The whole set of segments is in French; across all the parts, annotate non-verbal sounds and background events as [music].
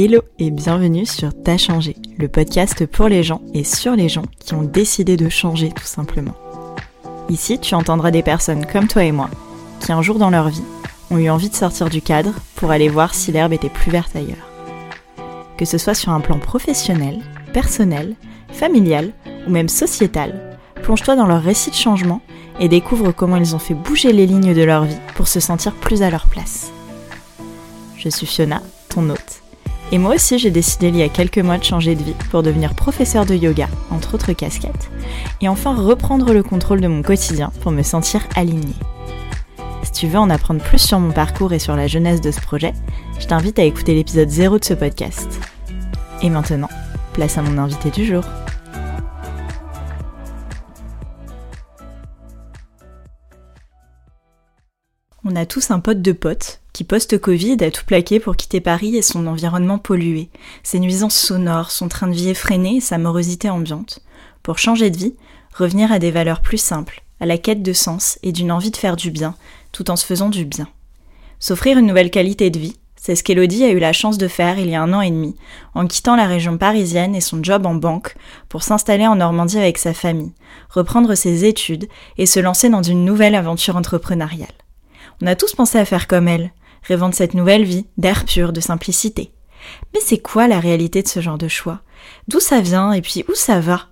Hello et bienvenue sur T'as changé, le podcast pour les gens et sur les gens qui ont décidé de changer tout simplement. Ici, tu entendras des personnes comme toi et moi qui un jour dans leur vie ont eu envie de sortir du cadre pour aller voir si l'herbe était plus verte ailleurs. Que ce soit sur un plan professionnel, personnel, familial ou même sociétal, plonge-toi dans leur récit de changement et découvre comment ils ont fait bouger les lignes de leur vie pour se sentir plus à leur place. Je suis Fiona, ton hôte. Et moi aussi, j'ai décidé il y a quelques mois de changer de vie pour devenir professeur de yoga, entre autres casquettes, et enfin reprendre le contrôle de mon quotidien pour me sentir alignée. Si tu veux en apprendre plus sur mon parcours et sur la jeunesse de ce projet, je t'invite à écouter l'épisode 0 de ce podcast. Et maintenant, place à mon invité du jour. On a tous un pote de pote qui post-Covid a tout plaqué pour quitter Paris et son environnement pollué, ses nuisances sonores, son train de vie effréné et sa morosité ambiante. Pour changer de vie, revenir à des valeurs plus simples, à la quête de sens et d'une envie de faire du bien, tout en se faisant du bien. S'offrir une nouvelle qualité de vie, c'est ce qu'Elodie a eu la chance de faire il y a un an et demi, en quittant la région parisienne et son job en banque pour s'installer en Normandie avec sa famille, reprendre ses études et se lancer dans une nouvelle aventure entrepreneuriale. On a tous pensé à faire comme elle, rêvant de cette nouvelle vie, d'air pur, de simplicité. Mais c'est quoi la réalité de ce genre de choix? D'où ça vient et puis où ça va?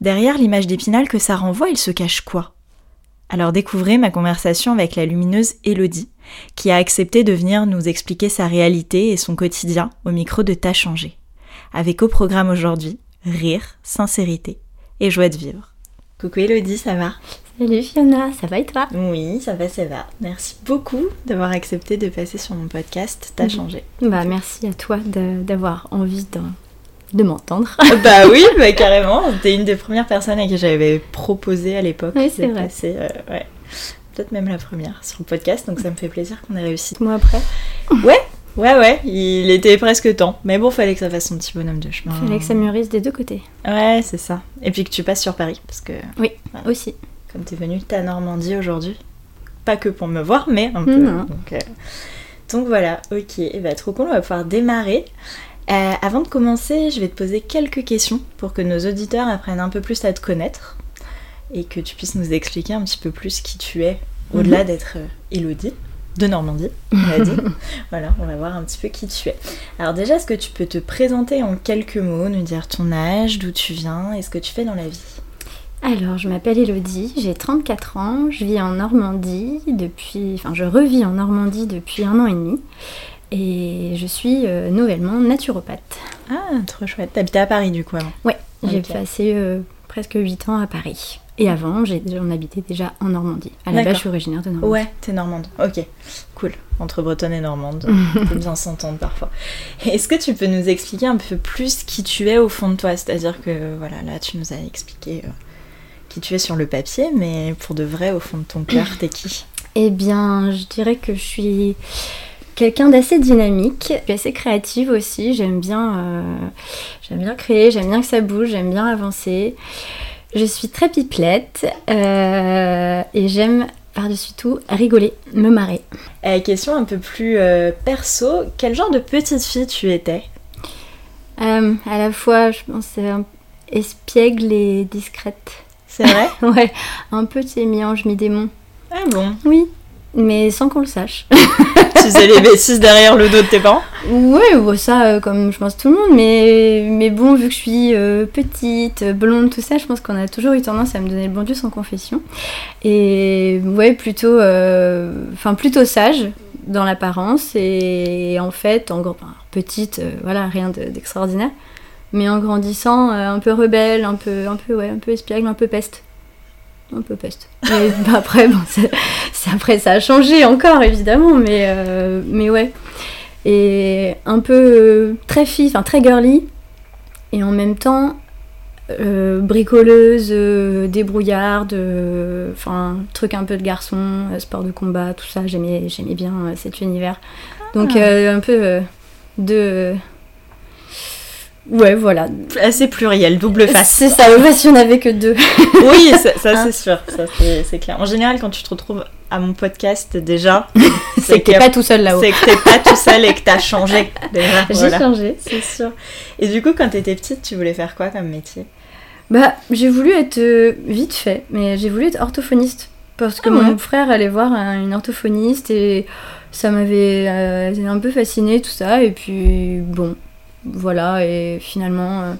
Derrière l'image d'épinal que ça renvoie, il se cache quoi? Alors découvrez ma conversation avec la lumineuse Elodie, qui a accepté de venir nous expliquer sa réalité et son quotidien au micro de Ta changé. Avec au programme aujourd'hui, rire, sincérité et joie de vivre. Coucou Elodie, ça va? Salut Fiona, ça va et toi? Oui, ça va, ça va. Merci beaucoup d'avoir accepté de passer sur mon podcast. T'as changé. Bah merci à toi d'avoir envie de, de m'entendre. [laughs] bah oui, [laughs] bah, carrément. T'es une des premières personnes à qui j'avais proposé à l'époque. Oui, c'est vrai. Euh, ouais. Peut-être même la première sur le podcast, donc ça me fait plaisir qu'on ait réussi. Moi après. Ouais, Ouais, ouais, il était presque temps. Mais bon, fallait que ça fasse son petit bonhomme de chemin. Fallait que ça mûrisse des deux côtés. Ouais, c'est ça. Et puis que tu passes sur Paris, parce que. Oui, aussi comme tu es venue ta Normandie aujourd'hui. Pas que pour me voir, mais un peu. Donc, euh, donc, voilà, ok. Et bah, trop cool, on va pouvoir démarrer. Euh, avant de commencer, je vais te poser quelques questions pour que nos auditeurs apprennent un peu plus à te connaître et que tu puisses nous expliquer un petit peu plus qui tu es, au-delà mhm. d'être euh, Elodie de Normandie, on a dit. [laughs] voilà, on va voir un petit peu qui tu es. Alors déjà, est-ce que tu peux te présenter en quelques mots, nous dire ton âge, d'où tu viens et ce que tu fais dans la vie? Alors, je m'appelle Elodie, j'ai 34 ans, je vis en Normandie depuis. Enfin, je revis en Normandie depuis un an et demi. Et je suis euh, nouvellement naturopathe. Ah, trop chouette. T'habitais à Paris du coup avant Ouais, j'ai passé euh, presque 8 ans à Paris. Et avant, j'ai, on habitait déjà en Normandie. À la base, je suis originaire de Normandie. Ouais, t'es normande. Ok, cool. Entre bretonne et normande, [laughs] on peut bien s'entendre parfois. Est-ce que tu peux nous expliquer un peu plus qui tu es au fond de toi? C'est-à-dire que, voilà, là, tu nous as expliqué euh, tu es sur le papier, mais pour de vrai, au fond de ton cœur, t'es qui Eh bien, je dirais que je suis quelqu'un d'assez dynamique, je suis assez créative aussi, j'aime bien, euh, j'aime bien créer, j'aime bien que ça bouge, j'aime bien avancer. Je suis très pipelette euh, et j'aime par-dessus tout rigoler, me marrer. Euh, question un peu plus perso, quel genre de petite fille tu étais? À la fois, je pense, espiègle et discrète. C'est vrai [laughs] Ouais, un peu de mi-ange, mi-démon. Ah bon Oui, mais sans qu'on le sache. [laughs] tu faisais les [laughs] bêtises derrière le dos de tes parents Oui, ça, euh, comme je pense tout le monde, mais, mais bon, vu que je suis euh, petite, blonde, tout ça, je pense qu'on a toujours eu tendance à me donner le bon Dieu sans confession. Et ouais, plutôt, euh, enfin plutôt sage dans l'apparence, et, en fait, en gros, petite, voilà, rien d'extraordinaire mais en grandissant euh, un peu rebelle, un peu, un peu, ouais, un peu espiègle, un peu peste. Un peu peste. Mais [laughs] bah, après, bon, après, ça a changé encore, évidemment, mais, euh, mais ouais. Et un peu euh, très fille, enfin très girly, et en même temps bricoleuse, débrouillarde, enfin truc un peu de garçon, sport de combat, tout ça, j'aimais, j'aimais bien cet univers. Donc ah. un peu de Ouais, voilà. Assez pluriel, double face. C'est ça, ouais, si on avait que deux. [laughs] oui, ça, ça Hein c'est sûr, ça c'est clair. En général, quand tu te retrouves à mon podcast, déjà, [laughs] C'est que t'es pas tout seul là-haut. c'est que t'es pas tout seul et que t'as changé. Déjà, J'ai voilà. changé. C'est sûr. Et du coup, quand t'étais petite, tu voulais faire quoi comme métier? Bah, j'ai voulu être euh, vite fait, mais j'ai voulu être orthophoniste. Parce que Ah ouais. mon frère allait voir un- une orthophoniste et ça m'avait euh, un peu fasciné tout ça. Et puis, bon, voilà. Et finalement, euh,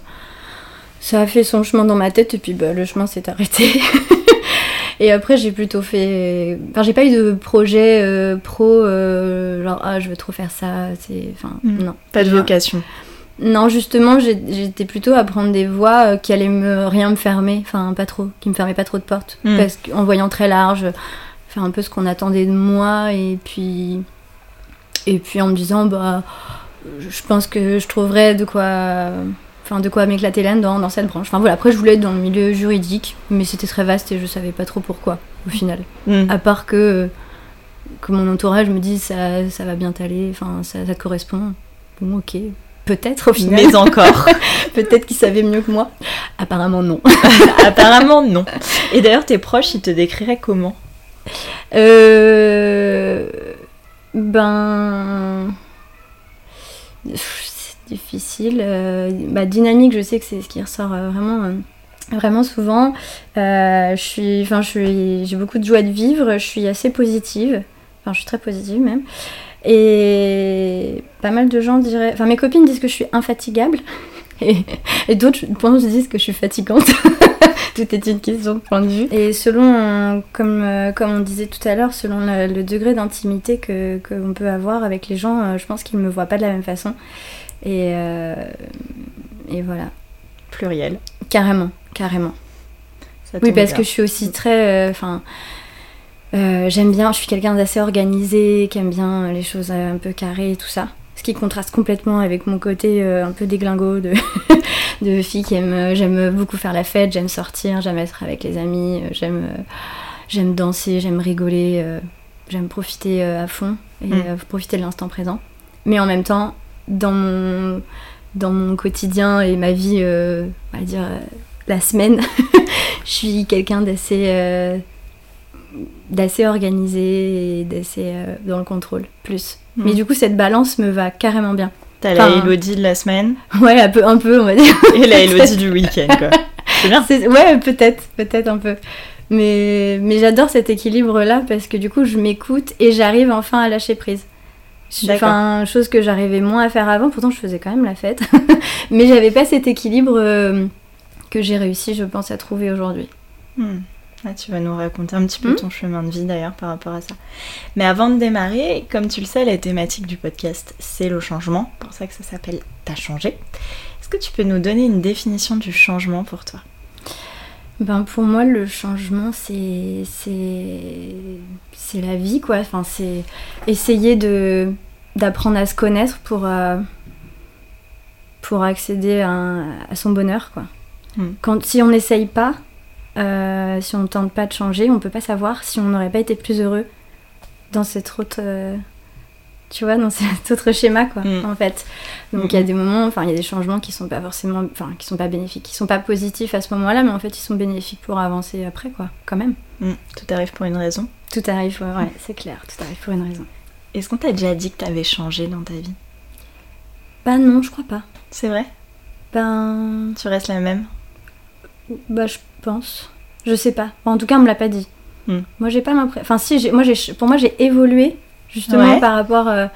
ça a fait son chemin dans ma tête et puis bah, le chemin s'est arrêté. [laughs] et après, j'ai plutôt fait. Enfin, j'ai pas eu de projet euh, pro, euh, genre, ah, je veux trop faire ça. C'est. Enfin, Mm. non. Pas de vocation. non, justement, j'étais plutôt à prendre des voies qui allaient me rien me fermer, enfin pas trop, qui me fermaient pas trop de portes, Mm. parce qu'en voyant très large, faire un peu ce qu'on attendait de moi, et puis et puis en me disant bah je pense que je trouverais de quoi, enfin de quoi m'éclater là-dedans dans cette branche. Enfin voilà, après je voulais être dans le milieu juridique, mais c'était très vaste et je savais pas trop pourquoi au final. Hmm. À part que que mon entourage me dise ça ça va bien t'aller, enfin ça, ça te correspond. Bon ok. Peut-être au final. Mais encore. [laughs] Peut-être qu'ils savaient mieux que moi. Apparemment non. [laughs] Apparemment, non. Et d'ailleurs, tes proches, ils te décriraient comment? Euh... Ben... C'est difficile. Bah, dynamique, je sais que c'est ce qui ressort euh, vraiment, euh, vraiment souvent. Je suis, enfin, je j'ai beaucoup de joie de vivre. Je suis assez positive. Enfin, je suis très positive même. Et pas mal de gens diraient. Enfin, mes copines disent que je suis infatigable. [laughs] Et, et d'autres pensent disent que je suis fatigante. [laughs] [laughs] Tout est une question de point de vue. Et selon, comme, euh, comme on disait tout à l'heure, selon le, le degré d'intimité que qu'on peut avoir avec les gens, euh, je pense qu'ils me voient pas de la même façon. Et, euh, et voilà. Pluriel. Carrément, carrément. Ça Oui, parce bien. que je suis aussi très. euh, Enfin. euh, J'aime bien, je suis quelqu'un d'assez organisé, qui aime bien les choses un peu carrées et tout ça. Ce qui contraste complètement avec mon côté euh, un peu déglingo de, de fille qui aime. euh, J'aime beaucoup faire la fête, j'aime sortir, j'aime être avec les amis, euh, j'aime euh, j'aime danser, j'aime rigoler, j'aime profiter à fond et Mm. profiter de l'instant présent. Mais en même temps, dans mon, dans mon quotidien et ma vie, euh, on va dire euh, la semaine, [laughs] je suis quelqu'un d'assez euh, d'assez organisé et d'assez dans le contrôle plus. Mm. Mais du coup cette balance me va carrément bien. T'as la Elodie de la semaine [laughs] Ouais, un peu, un peu on va dire. et la Elodie du week-end, quoi. [laughs] C'est bien. Ouais, peut-être, peut-être un peu. Mais, mais j'adore cet équilibre-là parce que du coup, je m'écoute et j'arrive enfin à lâcher prise. Enfin, chose que j'arrivais moins à faire avant, pourtant je faisais quand même la fête. [laughs] mais j'avais pas cet équilibre euh, que j'ai réussi, je pense, à trouver aujourd'hui. Hmm. Ah, tu vas nous raconter un petit peu Hmm. ton chemin de vie d'ailleurs par rapport à ça. Mais avant de démarrer, comme tu le sais, la thématique du podcast, c'est le changement. pour ça que ça s'appelle T'as changé. Est-ce que tu peux nous donner une définition du changement pour toi? Ben pour moi, le changement, c'est c'est la vie, quoi. Enfin, c'est essayer de d'apprendre à se connaître pour euh, pour accéder à, un- à son bonheur, quoi. Hmm. Quand si on n'essaye pas, euh, si on tente pas de changer, on peut pas savoir si on n'aurait pas été plus heureux dans cette autre euh, tu vois, dans [laughs] cet autre schéma, quoi, Mm. en fait. Donc il y a des moments, enfin, il y a des changements qui sont pas forcément, enfin, qui sont pas bénéfiques, qui sont pas positifs à ce moment-là, mais en fait, ils sont bénéfiques pour avancer après, quoi, quand même. Hmm. Tout arrive pour une raison. Tout arrive, ouais, ouais, c'est clair, tout arrive pour une raison. Est-ce qu'on t'a déjà dit que t'avais changé dans ta vie? Bah non, je crois pas. C'est vrai? Ben, Tu restes la même? Bah je pense. Je sais pas. En tout cas, on me l'a pas dit. Mm. Moi, j'ai pas l'impression. Enfin, si, moi, pour moi, j'ai évolué justement Ouais. par rapport euh,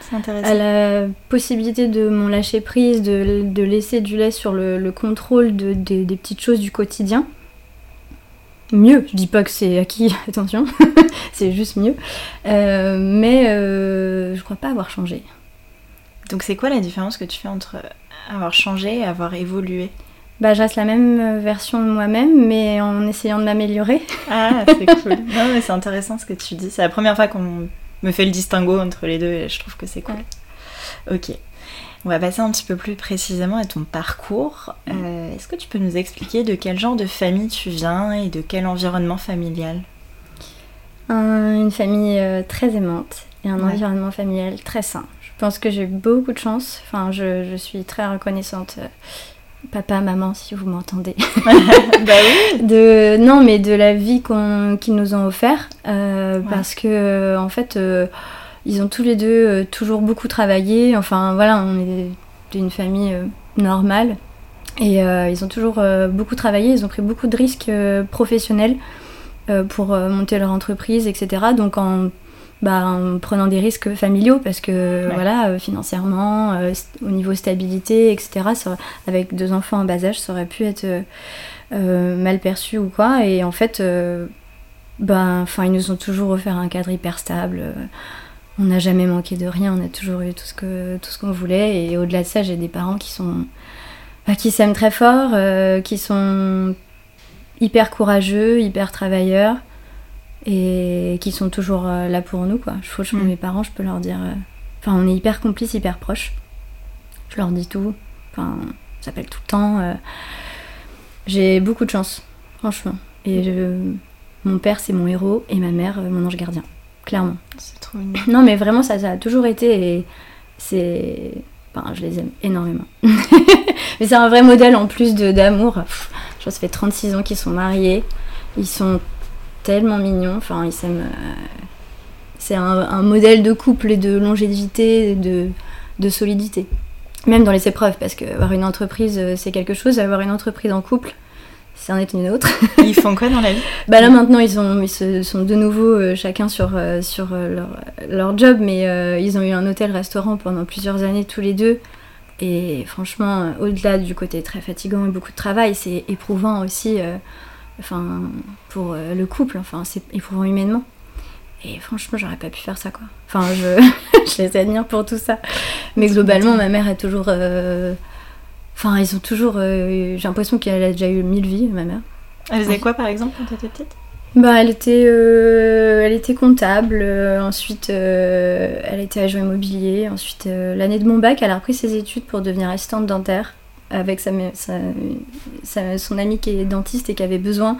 à la possibilité de mon lâcher prise, de, de laisser du lait sur le, le contrôle de, des- des petites choses du quotidien. Mieux, je dis pas que c'est acquis, [laughs] attention, [laughs] c'est juste mieux. Euh, mais euh, je crois pas avoir changé. Donc c'est quoi la différence que tu fais entre avoir changé et avoir évolué? Bah, je reste la même version de moi-même, mais en essayant de m'améliorer. Ah, c'est [laughs] cool. non, mais c'est intéressant ce que tu dis. C'est la première fois qu'on me fait le distinguo entre les deux et je trouve que c'est cool. Ok. On va passer un petit peu plus précisément à ton parcours. Euh, Est-ce que tu peux nous expliquer de quel genre de famille tu viens et de quel environnement familial? Un- une famille euh, très aimante et un Ouais. environnement familial très sain. Je pense que j'ai beaucoup de chance. Enfin, je, je suis très reconnaissante euh, papa, maman, si vous m'entendez. [laughs] bah oui. De, non, mais de la vie qu'on, qu'ils nous ont offert. euh, Parce que, en fait, euh, ils ont tous les deux euh, toujours beaucoup travaillé. Enfin, voilà, on est d'une famille euh, normale. Et euh, ils ont toujours euh, beaucoup travaillé. Ils ont pris beaucoup de risques euh, professionnels euh, pour euh, monter leur entreprise, etc. Donc, en, bah, en prenant des risques familiaux, parce que, Ouais. voilà, euh, financièrement, euh, au niveau stabilité, etc., ça- avec deux enfants en bas âge, ça aurait pu être. euh, mal perçu ou quoi. Et en fait, euh, ben, enfin, ils nous ont toujours offert un cadre hyper stable. On n'a jamais manqué de rien. On a toujours eu tout ce que tout ce qu'on voulait. Et au-delà de ça, j'ai des parents qui sont bah, qui s'aiment très fort, qui sont hyper courageux, hyper travailleurs et qui sont toujours euh, là pour nous quoi. Franchement, Mm. mes parents, je peux leur dire. euh, Enfin, on est hyper complices, hyper proches. Je leur dis tout. Enfin, on s'appelle tout le temps. euh, j'ai beaucoup de chance, franchement. Et je- mon père, c'est mon héros, et ma mère, mon ange gardien. Clairement. C'est trop mignon. [laughs] Non, mais vraiment, ça, ça a toujours été. Et c'est. Enfin, je les aime énormément. [laughs] mais c'est un vrai modèle en plus de- d'amour. Je crois que ça fait 36 ans qu'ils sont mariés. Ils sont tellement mignons. Enfin, ils s'aiment. euh, C'est un, un modèle de couple et de longévité, de, de solidité. Même dans les épreuves, parce que avoir une entreprise, euh, c'est quelque chose. Avoir une entreprise en couple, c'en est une autre. [laughs] Ils font quoi dans la vie? Bah là maintenant ils, ont, ils se- sont de nouveau euh, chacun sur, euh, sur euh, leur, leur job, mais ils ont eu un hôtel-restaurant pendant plusieurs années tous les deux. Et franchement, au-delà du côté très fatigant et beaucoup de travail, c'est éprouvant aussi enfin, pour euh, le couple, enfin, c'est éprouvant humainement. Et franchement, j'aurais pas pu faire ça quoi. Enfin, je, [laughs] je les admire pour tout ça. Mais globalement, ma mère est toujours. euh, Enfin, ils ont toujours. euh, J'ai l'impression qu'elle a déjà eu mille vies, ma mère. Elle faisait quoi par exemple quand t'étais petite? Bah, elle était, euh, elle était comptable, ensuite elle était agent immobilier, ensuite l'année de mon bac, elle a repris ses études pour devenir assistante dentaire avec sa, son amie qui est dentiste et qui avait besoin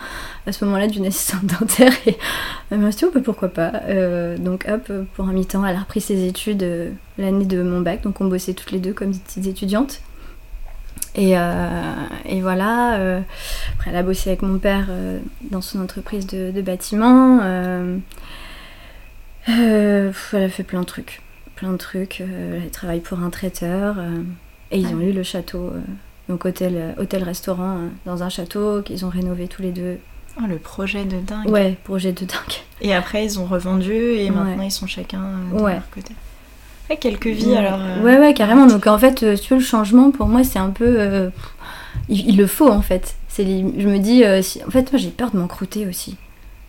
à ce moment-là d'une assistante [laughs] dentaire. Et elle m'a dit, oh, bah, pourquoi pas. Euh, donc hop, pour un mi-temps, elle a repris ses études euh, l'année de mon bac, donc on bossait toutes les deux comme petites étudiantes. Et, euh, voilà, euh, après elle a bossé avec mon père euh, dans son entreprise de, de bâtiment. euh, euh, elle a fait plein de trucs. Plein de trucs. euh, elle travaille pour un traiteur. Euh, et ils ont eu le château, euh, donc hôtel, hôtel-restaurant, euh, dans un château qu'ils ont rénové tous les deux. Oh, le projet de dingue. Ouais, projet de dingue. [laughs] Et après, ils ont revendu et Ouais. maintenant ils sont chacun euh, de Ouais. leur côté. Ouais, quelques vies alors. euh, Ouais, ouais, carrément. Donc en fait, euh, tu veux, le changement, pour moi, c'est un peu. euh, il, il le faut en fait. C'est je me dis, euh, si- en fait, moi j'ai peur de m'encrouter aussi.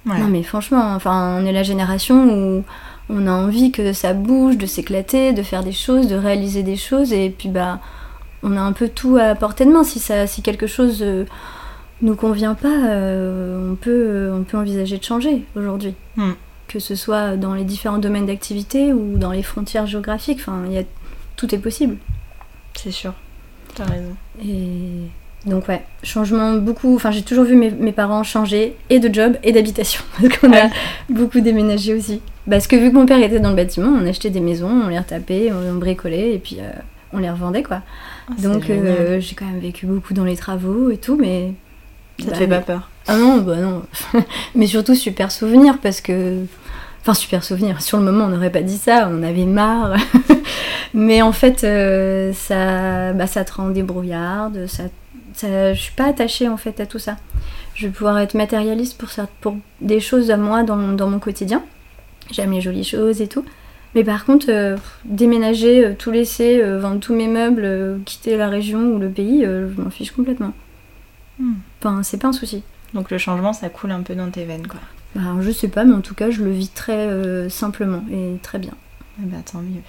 ouais. Non mais franchement, enfin, on est la génération où on a envie que ça bouge, de s'éclater, de faire des choses, de réaliser des choses, et puis bah, on a un peu tout à portée de main. Si ça, si quelque chose euh, nous convient pas, euh, on peut, on peut envisager de changer aujourd'hui. Hmm. Que ce soit dans les différents domaines d'activité ou dans les frontières géographiques. Enfin, y a, tout est possible. C'est sûr. T'as raison. Et donc ouais, changement beaucoup. Enfin, j'ai toujours vu mes, mes parents changer et de job et d'habitation [laughs] parce qu'on a Ouais. beaucoup déménagé aussi. Parce que vu que mon père était dans le bâtiment, on achetait des maisons, on les retapait, on, on bricolait et puis euh, on les revendait quoi. Ah, Donc euh, j'ai quand même vécu beaucoup dans les travaux et tout, mais ça te bah, fait pas peur? ah non, bah non. [laughs] mais surtout super souvenir parce que. Enfin, super souvenir. Sur le moment, on n'aurait pas dit ça, on avait marre. [laughs] mais en fait, euh, ça, bah, ça te rend débrouillarde. Ça, ça, je suis pas attachée en fait à tout ça. Je vais pouvoir être matérialiste pour, pour des choses à moi dans, dans mon quotidien. J'aime les jolies choses et tout. Mais par contre, euh, déménager, euh, tout laisser, euh, vendre tous mes meubles, quitter la région ou le pays, je m'en fiche complètement. Hmm. Enfin, c'est pas un souci. Donc le changement, ça coule un peu dans tes veines, quoi. Bah, je sais pas, mais en tout cas, je le vis très simplement et très bien. Eh bah tant mieux.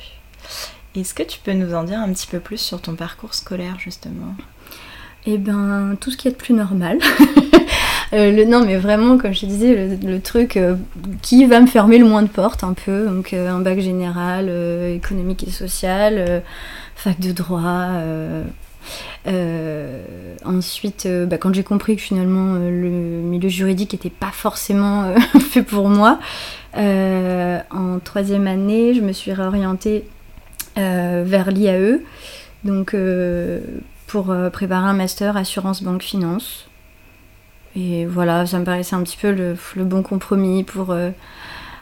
Est-ce que tu peux nous en dire un petit peu plus sur ton parcours scolaire, justement? Et ben, tout ce qui est de plus normal. [laughs] Euh, non, mais vraiment, comme je te disais, le, truc euh, qui va me fermer le moins de portes, un peu. Donc, euh, un bac général, économique et social, fac de droit. ensuite, bah, quand j'ai compris que finalement le milieu juridique n'était pas forcément [laughs] fait pour moi, en troisième année, je me suis réorientée vers l'IAE. Donc, pour préparer un master assurance banque finance. Et voilà, ça me paraissait un petit peu le, le bon compromis pour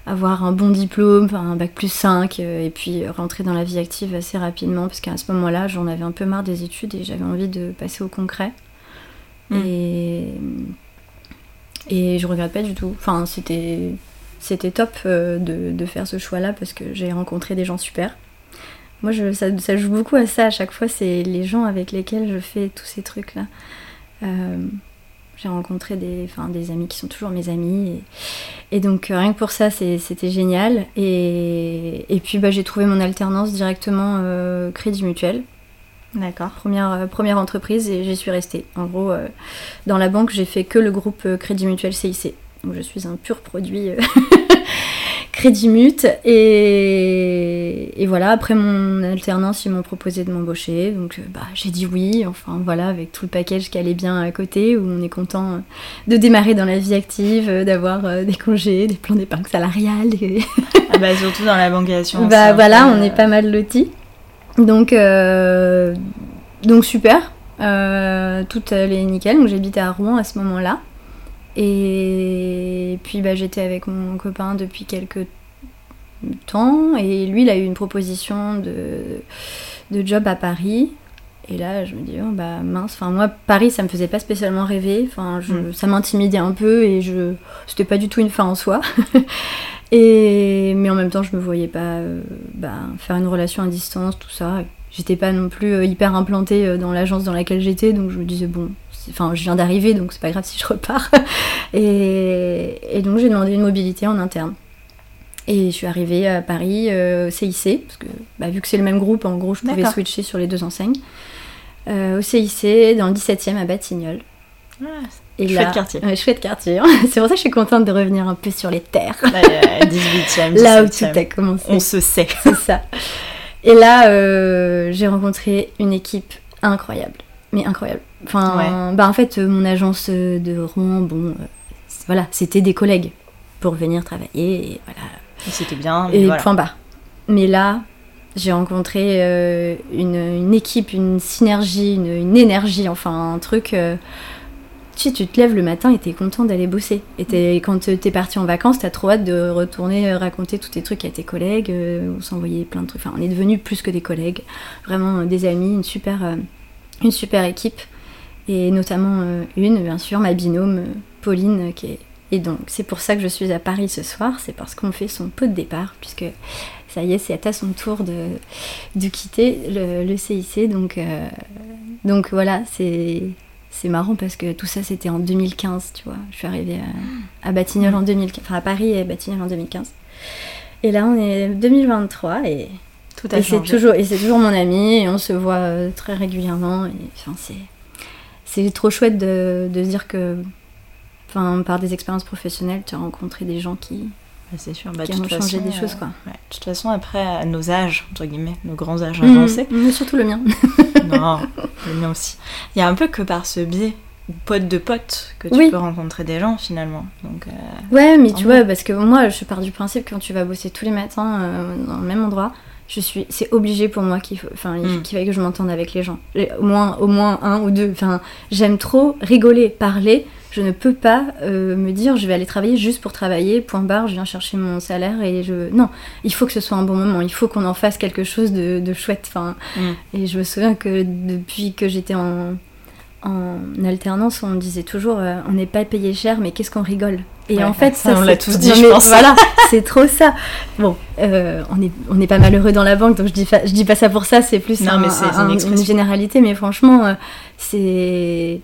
avoir un bon diplôme, un bac plus 5, euh, et puis rentrer dans la vie active assez rapidement, parce qu'à ce moment-là, j'en avais un peu marre des études et j'avais envie de passer au concret. Mm. Et, et je regrette pas du tout. Enfin, c'était, c'était top euh, de, de, faire ce choix-là parce que j'ai rencontré des gens super. Moi, je, ça, ça, joue beaucoup à ça à chaque fois, c'est les gens avec lesquels je fais tous ces trucs-là. Euh, j'ai rencontré des, des amis qui sont toujours mes amis. Et, donc, euh, rien que pour ça, c'était génial. Et, et puis, bah, j'ai trouvé mon alternance directement euh, Crédit Mutuel. D'accord. Première, euh, première entreprise et j'y suis restée. En gros, dans la banque, j'ai fait que le groupe Crédit Mutuel CIC. Donc, je suis un pur produit [laughs] Crédit Mute. Et, voilà, après mon alternance, ils m'ont proposé de m'embaucher. Donc euh, bah, j'ai dit oui, enfin voilà, avec tout le package qui allait bien à côté, où on est content euh, de démarrer dans la vie active, euh, d'avoir des congés, des plans d'épargne salariale. ah bah, surtout dans la banque [laughs] Bah voilà, on est pas mal lotis. Donc, donc super. tout allait nickel. Donc j'habitais à Rouen à ce moment-là. Et puis bah, j'étais avec mon copain depuis quelques temps et lui il a eu une proposition de, de job à Paris. Et là je me dis oh, bah mince, enfin moi Paris ça me faisait pas spécialement rêver, enfin mm. ça m'intimidait un peu et je c'était pas du tout une fin en soi. [laughs] et mais en même temps je me voyais pas euh, bah, faire une relation à distance, tout ça. J'étais pas non plus euh, hyper implantée euh, dans l'agence dans laquelle j'étais, donc je me disais bon enfin je viens d'arriver donc c'est pas grave si je repars [laughs] et, donc j'ai demandé une mobilité en interne et je suis arrivée à Paris euh, au CIC parce que bah, vu que c'est le même groupe en gros je pouvais switcher sur les deux enseignes euh, au CIC dans le 17e à Batignolles ah, et chouette là, quartier. Ouais, chouette quartier. [laughs] c'est pour ça que je suis contente de revenir un peu sur les terres. 18e, [laughs] Là où tout a commencé. On se sait. C'est ça. Et là, euh, j'ai rencontré une équipe incroyable. Mais incroyable. Enfin, bah en fait, euh, mon agence euh, de Rouen, bon, euh, voilà, c'était des collègues pour venir travailler et voilà. C'était bien. et point bas. Mais là, j'ai rencontré une, une, équipe, une synergie, une, une, énergie, enfin un truc. tu, tu te lèves le matin et t'es content d'aller bosser. Et es, quand t'es parti en vacances, t'as trop hâte de retourner raconter tous tes trucs à tes collègues. on s'envoyait plein de trucs. Enfin, on est devenus plus que des collègues, vraiment des amis, une super, une super équipe et notamment euh, une, bien sûr, ma binôme euh, Pauline, qui est... Et donc, c'est pour ça que je suis à Paris ce soir, c'est parce qu'on fait son pot de départ, puisque ça y est, c'est à son tour de, de quitter le, CIC. Donc, euh, donc voilà, c'est, c'est marrant parce que tout ça, c'était en 2015, tu vois. Je suis arrivée à, à Batignolles en 2015, enfin à Paris et Batignolles en 2015. Et là, on est 2023 et, tout et c'est toujours et c'est toujours mon ami et on se voit très régulièrement et enfin c'est c'est trop chouette de, de, se dire que enfin, par des expériences professionnelles, tu as rencontré des gens qui, c'est sûr. Bah, qui ont changé des choses. Quoi. de toute façon, après, à nos âges, entre guillemets, nos grands âges mmh. avancés. mais surtout le mien. non, le mien aussi. Il y a un peu que par ce biais, pote de pote, que tu peux rencontrer des gens finalement. Donc, euh, ouais, mais tu vois, parce que moi, je pars du principe que quand tu vas bosser tous les matins euh, dans le même endroit, je suis c'est obligé pour moi qu'il faut enfin mm. qu'il que je m'entende avec les gens. Au moins au moins un ou deux. Enfin j'aime trop rigoler parler. Je ne peux pas euh, me dire je vais aller travailler juste pour travailler point barre je viens chercher mon salaire et je non. Il faut que ce soit un bon moment. Il faut qu'on en fasse quelque chose de, de chouette enfin. Mm. et je me souviens que depuis que j'étais en en alternance, on disait toujours euh, on n'est pas payé cher, mais qu'est-ce qu'on rigole. Et en fait, ça, on l'a tous dit, je pense. Voilà, [laughs] c'est trop ça. Bon, euh, on n'est on est pas malheureux dans la banque, donc je dis, je dis pas ça pour ça, c'est plus une, généralité, mais franchement, euh, c'est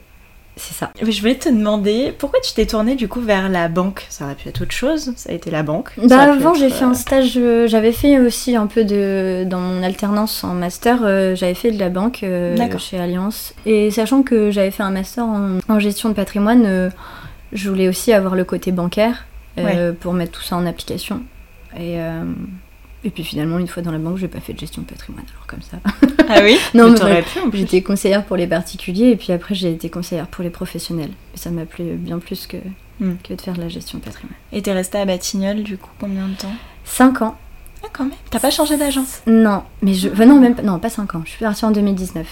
c'est ça. Je voulais te demander pourquoi tu t'es tournée du coup vers la banque? Ça aurait pu être autre chose. Ça a été la banque. Bah avant j'ai fait un euh, stage. Euh, j'avais fait aussi un peu de dans mon alternance en master. Euh, j'avais fait de la banque chez Alliance. Et sachant que j'avais fait un master en, gestion de patrimoine, je voulais aussi avoir le côté bancaire pour mettre tout ça en application. Et et puis finalement, une fois dans la banque, j'ai pas fait de gestion de patrimoine, alors comme ça. Ah oui [laughs] Non, mais J'étais conseillère pour les particuliers et puis après j'ai été conseillère pour les professionnels. Et ça m'a plu bien plus que, hmm. que de faire de la gestion de patrimoine. Et t'es restée à Batignolles du coup combien de temps? 5 ans. Ah quand même T'as pas changé d'agence? Non, mais je... Enfin, non, même... non, pas 5 ans. Je suis partie en 2019.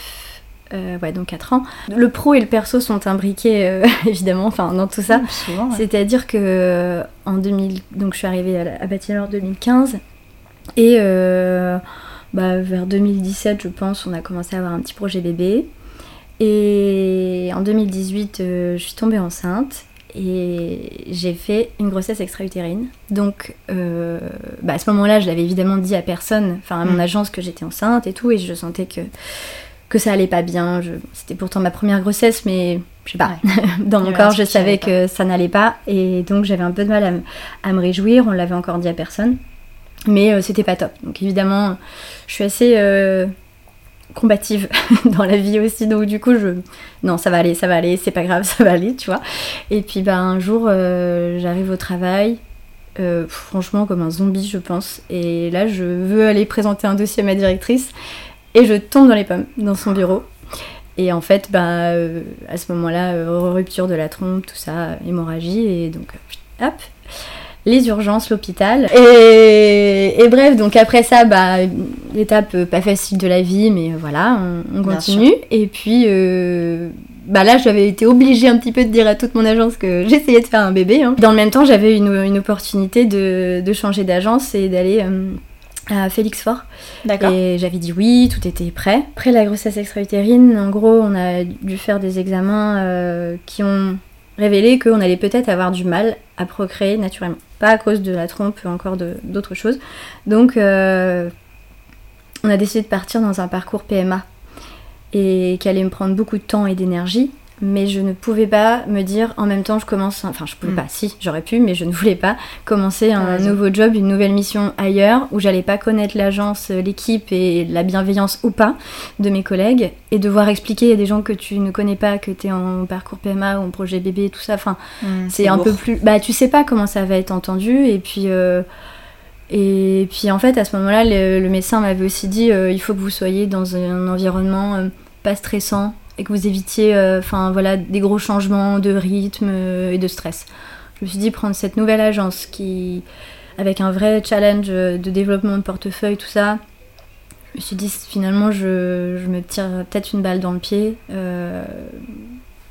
ouais, donc 4 ans. Le pro et le perso sont imbriqués, [laughs] évidemment, enfin, dans tout ça. C'est-à-dire que en 2000, donc je suis arrivée à, à Bachelor 2015, et bah, vers 2017, je pense, on a commencé à avoir un petit projet bébé. Et en 2018, je suis tombée enceinte et j'ai fait une grossesse extra-utérine. Donc, euh, bah, à ce moment-là, je l'avais évidemment dit à personne, enfin à mon mm. agence que j'étais enceinte et tout, et je sentais que, que ça allait pas bien. C'était pourtant ma première grossesse, mais je sais pas, [laughs] dans mon corps, je savais que ça n'allait pas, et donc j'avais un peu de mal à, me réjouir. On l'avait encore dit à personne, mais euh, c'était pas top. Donc évidemment, je suis assez euh, combative [laughs] dans la vie aussi. Donc du coup je non ça va aller ça va aller c'est pas grave [laughs] ça va aller tu vois. Et puis bah un jour euh, j'arrive au travail franchement comme un zombie je pense. Et là je veux aller présenter un dossier à ma directrice et je tombe dans les pommes dans son bureau. Et en fait euh, à ce moment là rupture de la trompe tout ça hémorragie. Et donc hop les urgences, l'hôpital. Et, bref, donc après ça, bah, étape euh, pas facile de la vie, mais euh, voilà, on, continue. Et puis, euh, bah là, j'avais été obligée un petit peu de dire à toute mon agence que j'essayais de faire un bébé. Hein. Dans le même temps, j'avais une, une opportunité de, de changer d'agence et d'aller à Félix Fort. D'accord. Et j'avais dit oui, tout était prêt. Après la grossesse extra-utérine, en gros, on a dû faire des examens qui ont révélé qu'on allait peut-être avoir du mal à procréer naturellement. À cause de la trompe, encore d'autres choses. Donc, euh, on a décidé de partir dans un parcours PMA et qui allait me prendre beaucoup de temps et d'énergie mais je ne pouvais pas me dire en même temps je commence enfin je pouvais mm. pas. Si j'aurais pu mais je ne voulais pas commencer un nouveau job une nouvelle mission ailleurs où j'allais pas connaître l'agence euh, l'équipe et la bienveillance ou pas de mes collègues et devoir expliquer à des gens que tu ne connais pas que tu es en parcours PMA ou en projet bébé tout ça enfin mm, c'est un peu plus bah tu sais pas comment ça va être entendu et puis euh, et puis en fait à ce moment-là le, médecin m'avait aussi dit euh, il faut que vous soyez dans un environnement pas stressant et que vous évitiez euh, voilà, des gros changements de rythme euh, et de stress. Je me suis dit prendre cette nouvelle agence qui, avec un vrai challenge de développement de portefeuille, tout ça, je me suis dit finalement je, je me tire peut-être une balle dans le pied. Euh,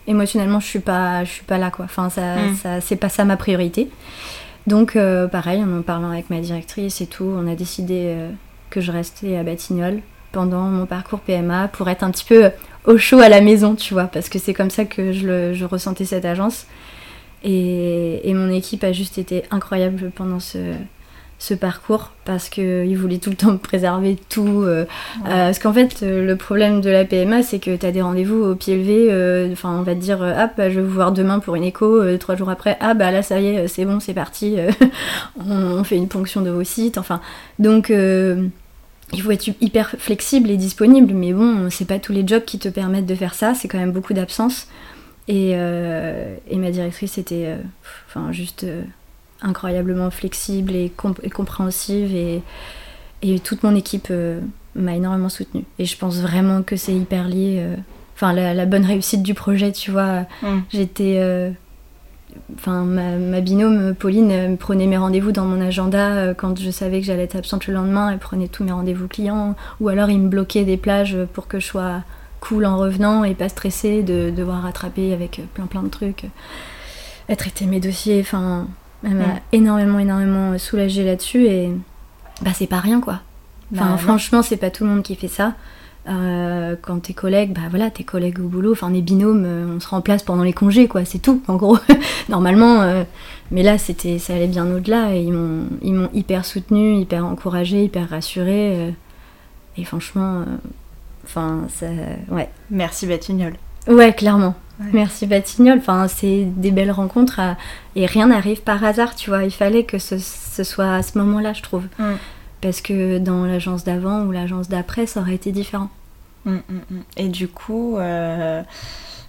émotionnellement je suis pas je suis pas là quoi. Enfin ça, mm. ça c'est pas ça ma priorité. Donc pareil en en parlant avec ma directrice et tout, on a décidé que je restais à Batignolles pendant mon parcours PMA pour être un petit peu au chaud à la maison, tu vois, parce que c'est comme ça que je, ressentais cette agence. Et, mon équipe a juste été incroyable pendant ce, parcours parce qu'ils voulaient tout le temps préserver tout. Euh, euh, parce qu'en fait, euh, le problème de la PMA, c'est que tu as des rendez-vous au pied levé. Enfin, on va te dire, ah, bah, je vais vous voir demain pour une écho. trois jours après, ah, bah là, ça y est, c'est bon, c'est parti. [laughs] on, fait une ponction de vos sites. Enfin, donc il faut être hyper flexible et disponible, mais bon, c'est pas tous les jobs qui te permettent de faire ça, c'est quand même beaucoup d'absence. Et, euh, ma directrice était euh, enfin, juste euh, incroyablement flexible et, compréhensive, et, toute mon équipe m'a énormément soutenue. Et je pense vraiment que c'est hyper lié. Enfin, la, bonne réussite du projet, tu vois. Mm. J'étais enfin ma, binôme Pauline prenait mes rendez-vous dans mon agenda euh, quand je savais que j'allais être absente le lendemain elle prenait tous mes rendez-vous clients. Ou alors il me bloquait des plages pour que je sois cool en revenant et pas stressée de devoir rattraper avec plein plein de trucs. Elle traitait mes dossiers enfin elle m'a énormément énormément soulagée là-dessus et bah c'est pas rien quoi. Enfin bah, franchement c'est pas tout le monde qui fait ça euh, quand tes collègues, bah voilà, tes collègues au boulot, enfin les binômes, euh, on se remplace pendant les congés, quoi, c'est tout, en gros, [laughs] normalement. Euh, mais là, c'était, ça allait bien au-delà et ils m'ont, ils m'ont hyper soutenu, hyper encouragé, hyper rassuré. et franchement, enfin, ça, ouais. Merci Batignol. Ouais, clairement. Merci Batignol. Enfin, c'est des belles rencontres et rien n'arrive par hasard, tu vois. Il fallait que ce, soit à ce moment-là, je trouve. Mm parce que dans l'agence d'avant ou l'agence d'après, ça aurait été différent. Mm, mm, mm. Et du coup, euh,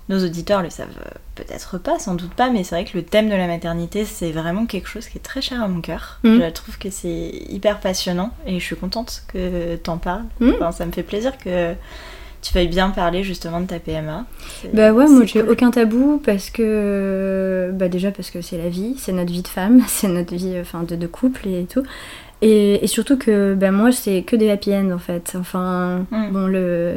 nos auditeurs le savent peut-être pas, sans doute pas, mais c'est vrai que le thème de la maternité, c'est vraiment quelque chose qui est très cher à mon cœur. Je trouve que c'est hyper passionnant et je suis contente que t'en parles. ça me fait plaisir que tu veuilles bien parler justement de ta PMA. Bah ouais, moi j'ai aucun tabou parce que bah déjà parce que c'est la vie, c'est notre vie de femme, [laughs] c'est notre vie enfin de, de couple et tout. Et, surtout que ben moi, c'est que des happy end en fait. Enfin, mm. bon, le.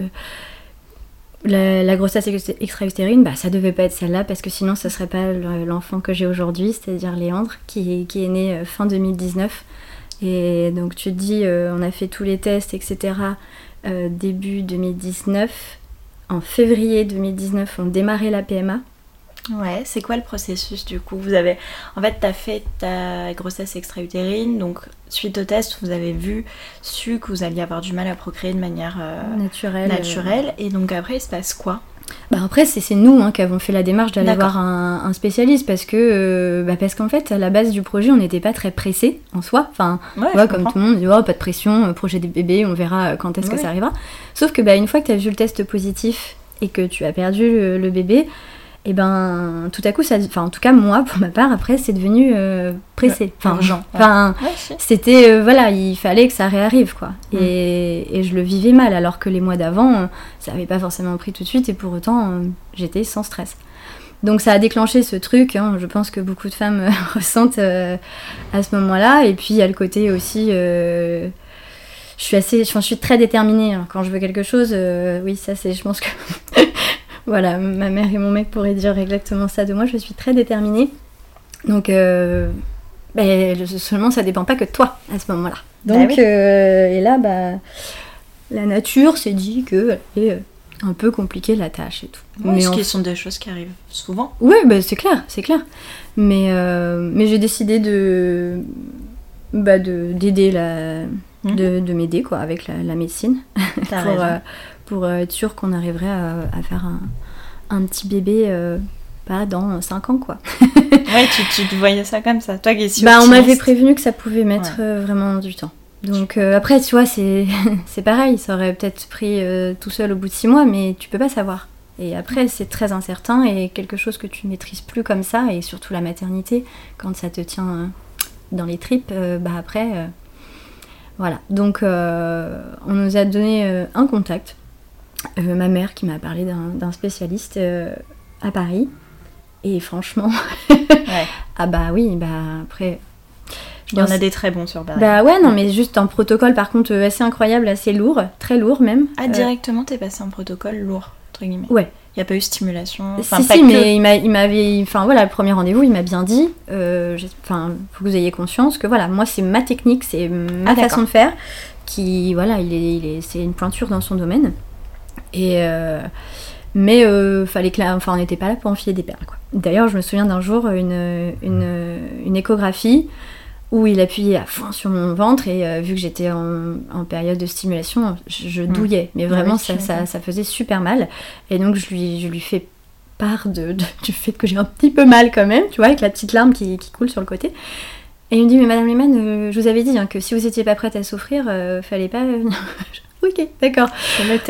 la, grossesse extra-utérine, bah, ça devait pas être celle-là parce que sinon ce serait pas l'enfant que j'ai aujourd'hui, c'est-à-dire Léandre, qui, qui, est né fin 2019. Et donc tu te dis, on a fait tous les tests, etc. début 2019. En février 2019, on démarrait la PMA. Ouais, c'est quoi le processus du coup? Vous avez, en fait, tu as fait ta grossesse extra-utérine, donc suite au test, vous avez vu, su que vous alliez avoir du mal à procréer de manière euh, naturelle. naturelle. Et donc après, il se passe quoi? Bah après, c'est nous hein, qui avons fait la démarche d'aller voir un, spécialiste parce que euh, bah parce qu'en fait, à la base du projet, on n'était pas très pressé en soi. Enfin, comme tout le monde, dit oh, pas de pression, euh, projet des bébés, on verra quand est-ce que ça arrivera. Sauf que bah, une fois que tu as vu le test positif et que tu as perdu le bébé, et ben tout à coup ça enfin en tout cas moi pour ma part après c'est devenu euh, pressé. Enfin urgent enfin c'était euh, voilà il fallait que ça réarrive quoi. Mm. et, je le vivais mal alors que les mois d'avant ça n'avait pas forcément pris tout de suite et pour autant euh, j'étais sans stress. Donc ça a déclenché ce truc hein, je pense que beaucoup de femmes [laughs] ressentent à ce moment là et puis il y a le côté aussi je suis assez je suis très déterminée hein. quand je veux quelque chose oui ça c'est je pense que [laughs] Voilà, ma mère et mon mec pourraient dire exactement ça de moi. Je suis très déterminée. Donc, euh, ben, seulement, ça dépend pas que de toi à ce moment-là. Bah Donc, euh, et là, bah, la nature s'est dit que est euh, un peu compliqué la tâche et tout. mais ce qui sont des choses qui arrivent souvent. Oui, bah, c'est clair, c'est clair. Mais, mais j'ai décidé de bah, d'aider la mmh. de, m'aider quoi avec la, médecine [laughs] pour, pour être sûr qu'on arriverait à, faire un, petit bébé euh, pas dans 5 ans quoi. [laughs] ouais, tu, tu, voyais ça comme ça, toi qui es Bah on m'avait prévenu que ça pouvait mettre euh, vraiment du temps. Donc euh, après tu vois [laughs] c'est pareil, ça aurait peut-être pris tout seul au bout de 6 mois mais tu peux pas savoir. Et après c'est très incertain et quelque chose que tu maîtrises plus comme ça et surtout la maternité quand ça te tient dans les tripes, bah après voilà. Donc on nous a donné un contact euh, ma mère qui m'a parlé d'un spécialiste euh, à Paris. Et franchement, [laughs] ah bah oui, bah après. Il y en a des très bons sur Paris. Bah ouais, non, mais juste un protocole par contre assez incroyable, assez lourd, très lourd même. Ah, euh, directement, t'es passé un protocole lourd, entre guillemets. Ouais. Il n'y a pas eu stimulation. Enfin, si, si, mais il m'avait. Enfin voilà, le premier rendez-vous, il m'a bien dit. Enfin, faut que vous ayez conscience que voilà, moi, c'est ma technique, c'est ma ah, façon de faire. Qui, voilà, il est, il est, c'est une pointure dans son domaine. Et, euh, mais euh, fallait que enfin, on n'était pas là pour enfiler des perles. D'ailleurs, je me souviens d'un jour, une, une, une, échographie où il appuyait à fond sur mon ventre et euh, vu que j'étais en, période de stimulation, je, mmh. douillais. Mais vraiment, ça, ça, ça, faisait super mal. Et donc, je lui, je lui fais part de, du fait que j'ai un petit peu mal quand même, tu vois, avec la petite larme qui, qui coule sur le côté. Et il me dit, mais Madame Lehmann, je vous avais dit hein, que si vous n'étiez pas prête à souffrir, fallait pas ok, d'accord.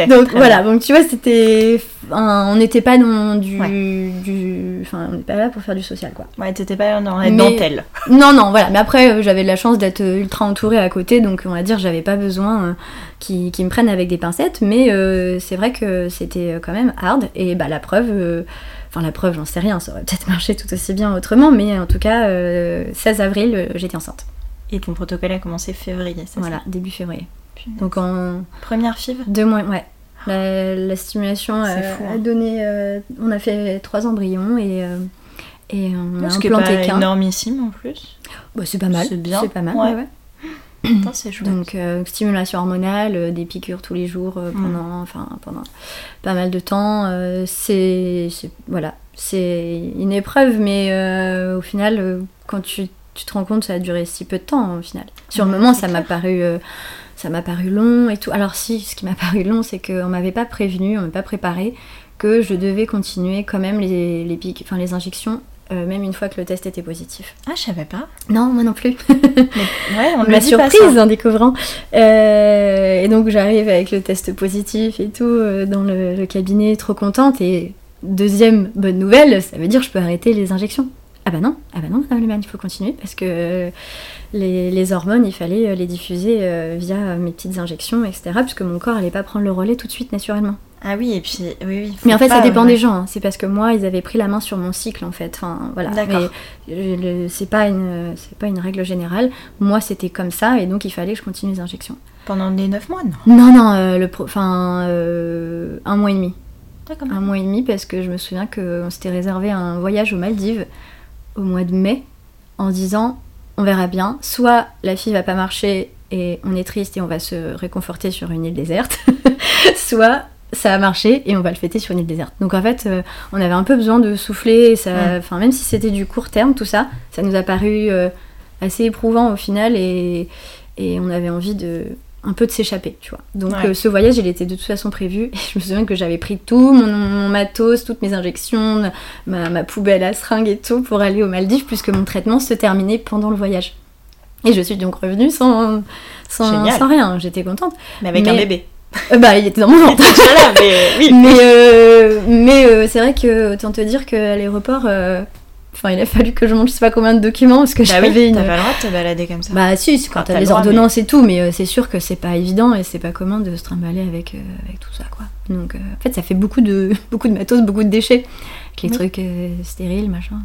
Donc voilà, donc tu vois, c'était. on n'était pas dans du. Enfin, on n'est pas là pour faire du social, quoi. Ouais, t'étais pas dans la dentelle. [laughs] Non, non, voilà. Mais après, euh, j'avais de la chance d'être euh, ultra entourée à côté, donc on va dire, j'avais pas besoin euh, qu'ils me prennent avec des pincettes, mais c'est vrai que c'était quand même hard. Et bah, la preuve. Enfin, la preuve, j'en sais rien, ça aurait peut-être [laughs] marché tout aussi bien autrement, mais en tout cas, 16 avril, j'étais enceinte. Et ton protocole a commencé février, c'est Voilà, début février. Donc en première FIV? Deux mois, ouais. La, stimulation a, hein. donné. Euh, on a fait trois embryons et, euh, et on a implanté qu'un. énormissime en plus. Bah, c'est pas mal. C'est bien. C'est pas mal, ouais. [clears throat] c'est chouette. Donc euh, stimulation hormonale, des piqûres tous les jours mm. pendant, enfin, pendant pas mal de temps. c'est voilà, c'est une épreuve, mais au final, quand tu, tu, te rends compte, ça a duré si peu de temps au final. Sur le moment, ça m'a paru ça m'a paru long et tout. Alors si, ce qui m'a [laughs] paru long, c'est qu'on m'avait pas prévenu, on m'avait pas préparé que je devais continuer quand même les, les, pics, enfin, les injections euh, même une fois que le test était positif. Ah, je savais pas. Non, moi non plus. ouais, [laughs] on m'a surprise en découvrant. Euh, et donc j'arrive avec le test positif et tout euh, dans le, cabinet, trop contente. Et deuxième bonne nouvelle, ça veut dire que je peux arrêter les injections. Ah bah non, ah bah non, Madame Leman, il faut continuer parce que les, hormones, il fallait euh, les diffuser euh, via mes petites injections, etc. Puisque mon corps n'allait pas prendre le relais tout de suite naturellement. Ah oui, et puis oui, oui. Mais en fait, ça dépend des gens. Hein. C'est parce que moi, ils avaient pris la main sur mon cycle, en fait. Enfin, voilà. D'accord. c'est pas une, c'est pas une règle générale. Moi, c'était comme ça, et donc il fallait que je continue les injections. Pendant les 9 mois, non? Non, non, euh, le, enfin, un mois et demi. un mois et demi, parce que je me souviens qu'on s'était réservé un voyage aux Maldives au mois de mai en disant on verra bien, soit la fille va pas marcher et on est triste et on va se réconforter sur une île déserte, [laughs] soit ça a marché et on va le fêter sur une île déserte. Donc en fait, euh, on avait un peu besoin de souffler, ça, enfin même si c'était du court terme, tout ça, ça nous a paru euh, assez éprouvant au final et, et on avait envie de un peu de s'échapper, tu vois. Donc euh, ce voyage, il était de toute façon prévu. Et [laughs] je me souviens que j'avais pris tout, mon, matos, toutes mes injections, ma, poubelle à seringue et tout pour aller aux Maldives, puisque mon traitement se terminait pendant le voyage. Et je suis donc revenue sans, sans, rien, j'étais contente. Mais avec un bébé. Euh, bah, il était dans mon ventre. mais oui. [laughs] Mais, euh, mais c'est vrai que autant te dire qu'à l'aéroport, Enfin, il a fallu que je monte je sais pas combien de documents parce que bah j'avais oui, une. T'as pas le droit de te balader comme ça. Bah si, quand t'as les ordonnances et tout, mais euh, c'est sûr que c'est pas évident et c'est pas commun de se trimballer avec, euh, avec tout ça quoi. Donc euh, en fait, ça fait beaucoup de [laughs] beaucoup de matos, beaucoup de déchets, avec les trucs stériles, machin.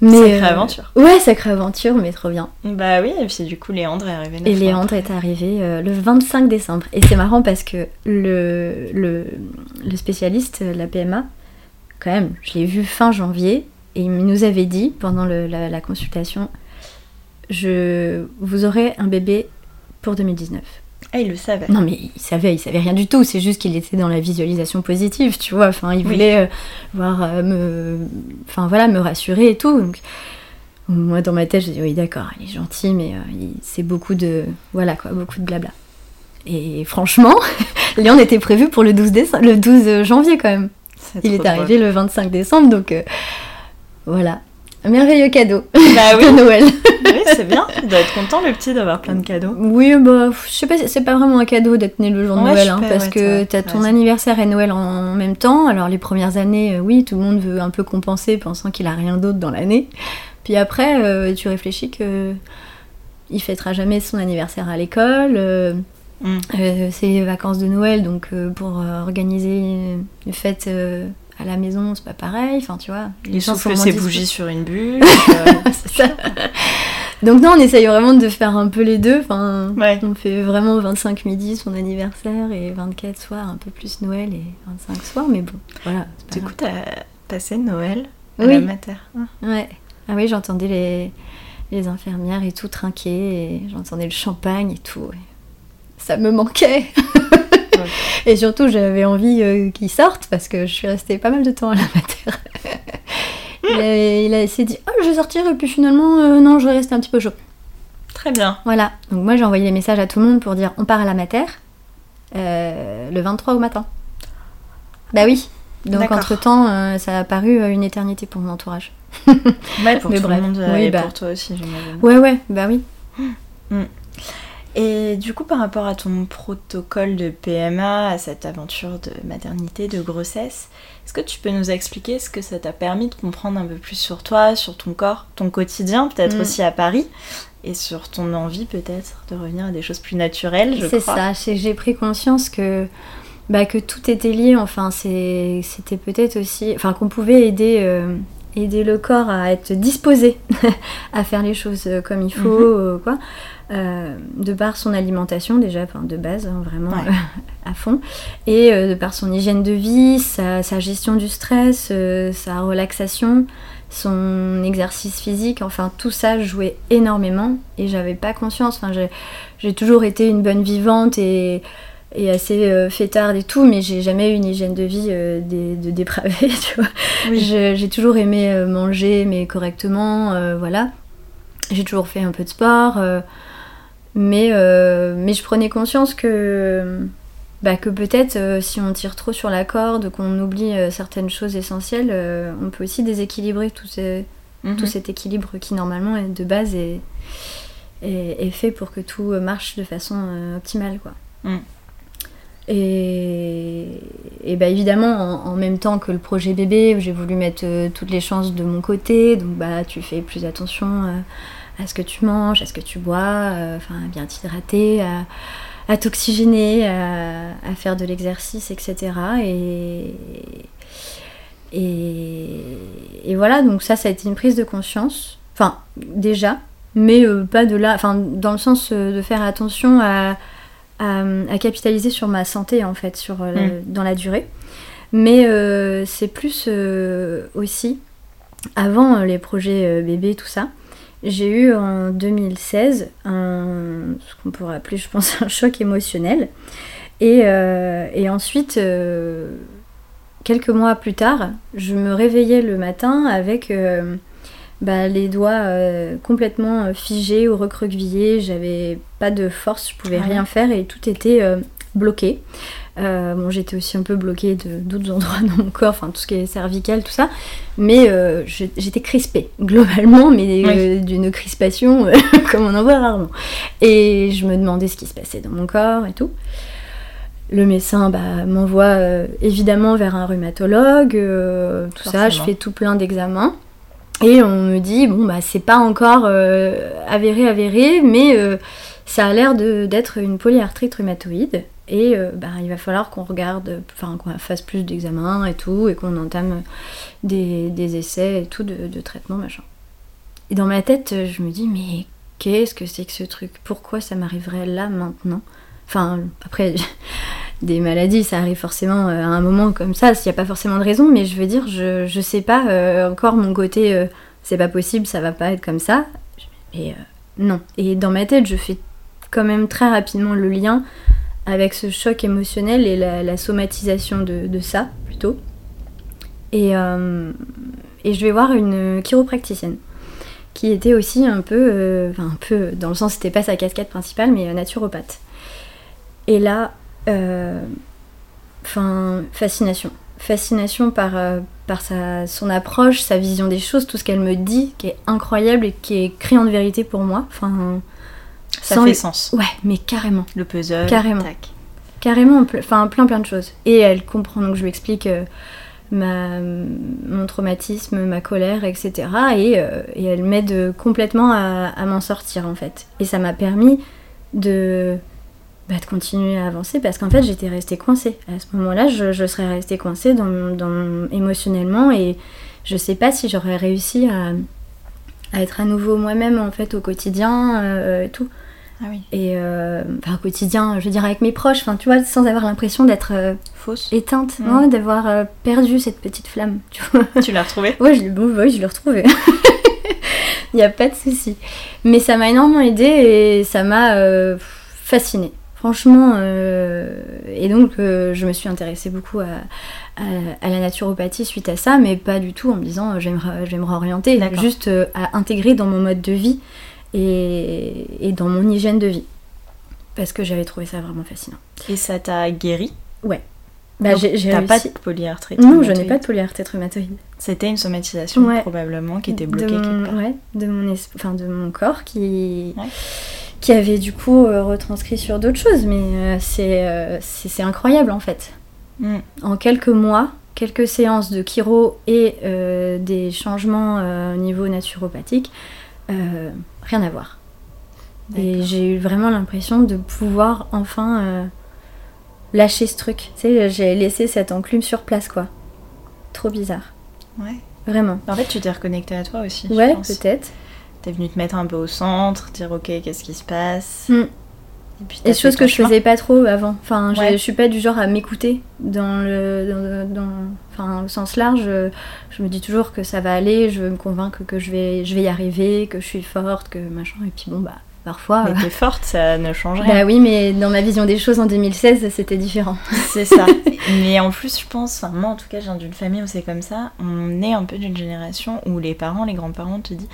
Mais, sacrée aventure. Ouais, sacrée aventure, mais trop bien. Bah oui, et puis du coup, Léandre est arrivé. Et Léandre est arrivé le 25 décembre. Et c'est marrant parce que le, le, le spécialiste, la PMA, quand même, je l'ai vu fin janvier et il nous avait dit pendant la, consultation je vous aurez un bébé pour 2019. Ah, il le savait. Non, mais il savait, il savait rien du tout. C'est juste qu'il était dans la visualisation positive, tu vois. Enfin, il voulait euh, voir euh, me, enfin voilà, me rassurer et tout. Donc, moi, dans ma tête, je dis oui, d'accord, il est gentil, mais euh, c'est beaucoup de, voilà quoi, beaucoup de blabla. Et franchement, [laughs] Léon était prévu pour le 12, le 12 janvier quand même. il est arrivé le 25 décembre, donc voilà. Un merveilleux cadeau bah [laughs] de Noël. oui, c'est bien. [laughs] Il doit être content, le petit, d'avoir plein de cadeaux. Oui, bah, je sais pas, c'est pas vraiment un cadeau d'être né le jour de Noël, hein, parce que t'as ton anniversaire et Noël en même temps. Alors, les premières années, euh, oui, tout le monde veut un peu compenser, pensant qu'il a rien d'autre dans l'année. Puis après, euh, tu réfléchis que il fêtera jamais son anniversaire à l'école. Euh, mm. c'est les vacances de Noël, donc pour organiser une fête à la maison, c'est pas pareil. Enfin, tu vois. Les gens font ses bougies sur une [laughs] bûche. Euh, Donc, non, on essaye vraiment de faire un peu les deux. Enfin, on fait vraiment 25 midi son anniversaire et 24 soirs, un peu plus Noël et 25 soirs, mais bon, voilà. Du coup, t'as passé Noël à la mater. Ah. Ouais. Ah oui, j'entendais les, les infirmières et tout trinquer, et j'entendais le champagne et tout. Ça me manquait. [laughs] Et surtout, j'avais envie euh, qu'il sorte parce que je suis restée pas mal de temps à la mater. il, a, s'est dit Oh, je vais sortir, et puis finalement, euh, non, je vais rester un petit peu chaud. Très bien. Voilà. Donc, moi, j'ai envoyé des messages à tout le monde pour dire On part à la mater euh, le 23 au matin. Bah oui. Donc, entre-temps, ça a paru une éternité pour mon entourage. ouais, pour tout le monde et bah. pour toi aussi, j'imagine. Ouais, ouais, bah oui. Mm. Et du coup, par rapport à ton protocole de PMA, à cette aventure de maternité, de grossesse, est-ce que tu peux nous expliquer ce que ça t'a permis de comprendre un peu plus sur toi, sur ton corps, ton quotidien, peut-être mm. aussi à Paris, et sur ton envie peut-être de revenir à des choses plus naturelles, je C'est ça, j'ai pris conscience que, bah, que tout était lié, enfin c'était peut-être aussi, enfin qu'on pouvait aider... Euh, aider le corps à être disposé [laughs] à faire les choses euh, comme il faut, mhm. euh, quoi. Euh, de par son alimentation déjà, de base, hein, vraiment [laughs] à fond, et de par son hygiène de vie, sa, gestion du stress, sa relaxation, son exercice physique, enfin tout ça jouait énormément et j'avais pas conscience. Enfin, j'ai toujours été une bonne vivante et et assez euh, fêtarde et tout, mais j'ai jamais eu une hygiène de vie euh, de, dépravée, [laughs] tu vois. J'ai toujours aimé euh, manger, mais correctement, voilà. J'ai toujours fait un peu de sport, mais, mais je prenais conscience que, bah, que peut-être si on tire trop sur la corde, qu'on oublie certaines choses essentielles, on peut aussi déséquilibrer tout, tout mhm. cet équilibre qui normalement est de base est, est, fait pour que tout marche de façon optimale, quoi. Mm. Et, et bah évidemment, en, même temps que le projet bébé, j'ai voulu mettre euh, toutes les chances de mon côté. Donc bah tu fais plus attention euh, à ce que tu manges, à ce que tu bois, euh, enfin bien t'hydrater, à, à t'oxygéner, à, à, faire de l'exercice, etc. Et, et, et, voilà, donc ça, ça a été une prise de conscience. Enfin, déjà, mais pas de là, enfin dans le sens de faire attention à à, capitaliser sur ma santé en fait, sur, euh, mm. dans la durée. Mais euh, c'est plus euh, aussi, avant euh, les projets bébés, tout ça, j'ai eu en 2016 un, ce qu'on pourrait appeler, je pense, [laughs] un choc émotionnel. Et, et ensuite, quelques mois plus tard, je me réveillais le matin avec bah, les doigts complètement figés ou recroquevillés. J'avais pas de force, je pouvais Ah ouais. rien faire et tout était bloqué. Euh, bon, j'étais aussi un peu bloquée de d'autres endroits [laughs] dans mon corps, enfin tout ce qui est cervical, tout ça. Mais euh, je- j'étais crispée, [laughs] globalement, mais euh, d'une crispation [laughs] comme on en voit rarement. Et je me demandais ce qui se passait dans mon corps et tout. Le médecin bah, m'envoie évidemment vers un rhumatologue, tout ça, je fais tout plein d'examens. Et on me dit, bon, bah, c'est pas encore avéré, avéré, mais ça a l'air de- d'être une polyarthrite rhumatoïde. Et euh, bah, il va falloir qu'on regarde, enfin qu'on fasse plus d'examens et tout, et qu'on entame des, des essais et tout de, de traitement, machin. Et dans ma tête, je me dis, mais qu'est-ce que c'est que ce truc? Pourquoi ça m'arriverait là maintenant? Enfin, après, [laughs] des maladies, ça arrive forcément euh, à un moment comme ça, s'il n'y a pas forcément de raison, mais je veux dire, je, je sais pas, euh, encore mon côté, euh, c'est pas possible, ça va pas être comme ça. Euh, non. Et dans ma tête, je fais quand même très rapidement le lien avec ce choc émotionnel et la, somatisation de, ça, plutôt. Et, euh, et je vais voir une chiropracticienne qui était aussi un peu, euh, enfin un peu, dans le sens c'était pas sa casquette principale, mais euh, naturopathe. Et là, enfin, fascination. Fascination par, par sa, son approche, sa vision des choses, tout ce qu'elle me dit, qui est incroyable et qui est criant de vérité pour moi. Enfin, Ça sans fait le- sens. ouais, mais carrément. Le puzzle. Carrément. tac. Carrément, enfin plein plein de choses. Et elle comprend, donc je lui explique euh, ma, mon traumatisme, ma colère, etc. Et, euh, et elle m'aide complètement à, à m'en sortir en fait. Et ça m'a permis de, bah, de continuer à avancer parce qu'en fait j'étais restée coincée. À ce moment-là, je, je serais restée coincée dans, dans émotionnellement et je sais pas si j'aurais réussi à, à être à nouveau moi-même en fait au quotidien euh, et tout. Ah oui. Et euh, enfin, au quotidien, je veux dire avec mes proches, enfin tu vois, sans avoir l'impression d'être euh, Fausse. éteinte, Mm. non, d'avoir perdu cette petite flamme, tu vois. [laughs] tu l'as retrouvée? Ouais, je, l'ai- bon, ouais, je l'ai retrouvée. [laughs] Il n'y a pas de souci. Mais ça m'a énormément aidée et ça m'a fascinée. Franchement, euh, et donc euh, je me suis intéressée beaucoup à, à- à la naturopathie suite à ça, mais pas du tout en me disant euh, j'aimerais, D'accord. juste à intégrer dans mon mode de vie et, et dans mon hygiène de vie. Parce que j'avais trouvé ça vraiment fascinant. Et ça t'a guéri? Bah, j'ai, j'ai T'as pas de polyarthrite Non, je n'ai pas de polyarthrite rhumatoïde. C'était une somatisation Ouais. probablement qui était de bloquée quelque part. ouais, de mon, es- enfin, de mon corps qui, Ouais. Qui avait du coup euh, retranscrit sur d'autres choses. Mais euh, c'est, euh, c'est, c'est incroyable en fait. Mm. En quelques mois, quelques séances de chiro et euh, des changements euh, au niveau naturopathique, euh, rien à voir. Et j'ai eu vraiment l'impression de pouvoir enfin lâcher ce truc. Tu sais, j'ai laissé cette enclume sur place quoi. Trop bizarre. Ouais. Vraiment. En fait, tu t'es reconnecté à toi aussi. je Ouais, peut-être. T'es venu te mettre un peu au centre, dire ok, qu'est-ce qui se passe. Mm. Et puis Et chose que je faisais pas trop avant. Enfin, je- Ouais. je suis pas du genre à m'écouter dans le, dans, dans- enfin, au sens large. Je, je me dis toujours que ça va aller. Je veux me convaincre que je vais, je vais y arriver, que je suis forte, que machin. Et puis bon, bah, parfois. Mais euh, t'es forte, ça ne change rien. bah oui, mais dans ma vision des choses en 2016, c'était différent. [laughs] C'est ça. Mais en plus, je pense, enfin, moi en tout cas, je viens d'une famille où c'est comme ça. On est un peu d'une génération où les parents, les grands-parents te disent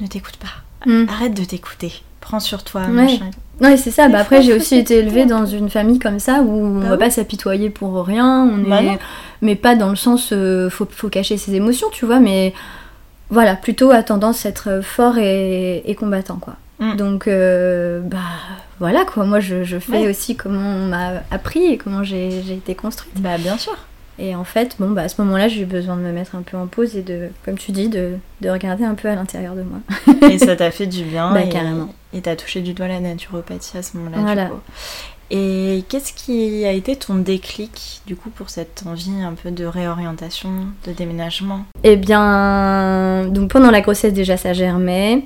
ne t'écoute pas, Mm. arrête de t'écouter, prends sur toi, Ouais. machin. C'est ça. Bah, après, j'ai aussi été élevée un dans une famille comme ça où on Bah va oui. pas s'apitoyer pour rien. On Bah est... non. Mais pas dans le sens euh, faut, faut cacher ses émotions, tu vois, mais voilà, plutôt à tendance à être fort et, et combattant, quoi. Mm. Donc, euh, bah voilà, quoi. Moi, je, je fais Ouais. aussi comment on m'a appris et comment j'ai j'ai été construite. Bah bien sûr. Et en fait, bon, bah à ce moment-là, j'ai eu besoin de me mettre un peu en pause et de, comme tu dis, de, de regarder un peu à l'intérieur de moi. Et ça t'a fait du bien. [laughs] Bah, et, carrément. Et t'as touché du doigt la naturopathie à ce moment-là. du Voilà. coup. Et qu'est-ce qui a été ton déclic, du coup, pour cette envie un peu de réorientation, de déménagement? Eh bien, donc pendant la grossesse déjà ça germait.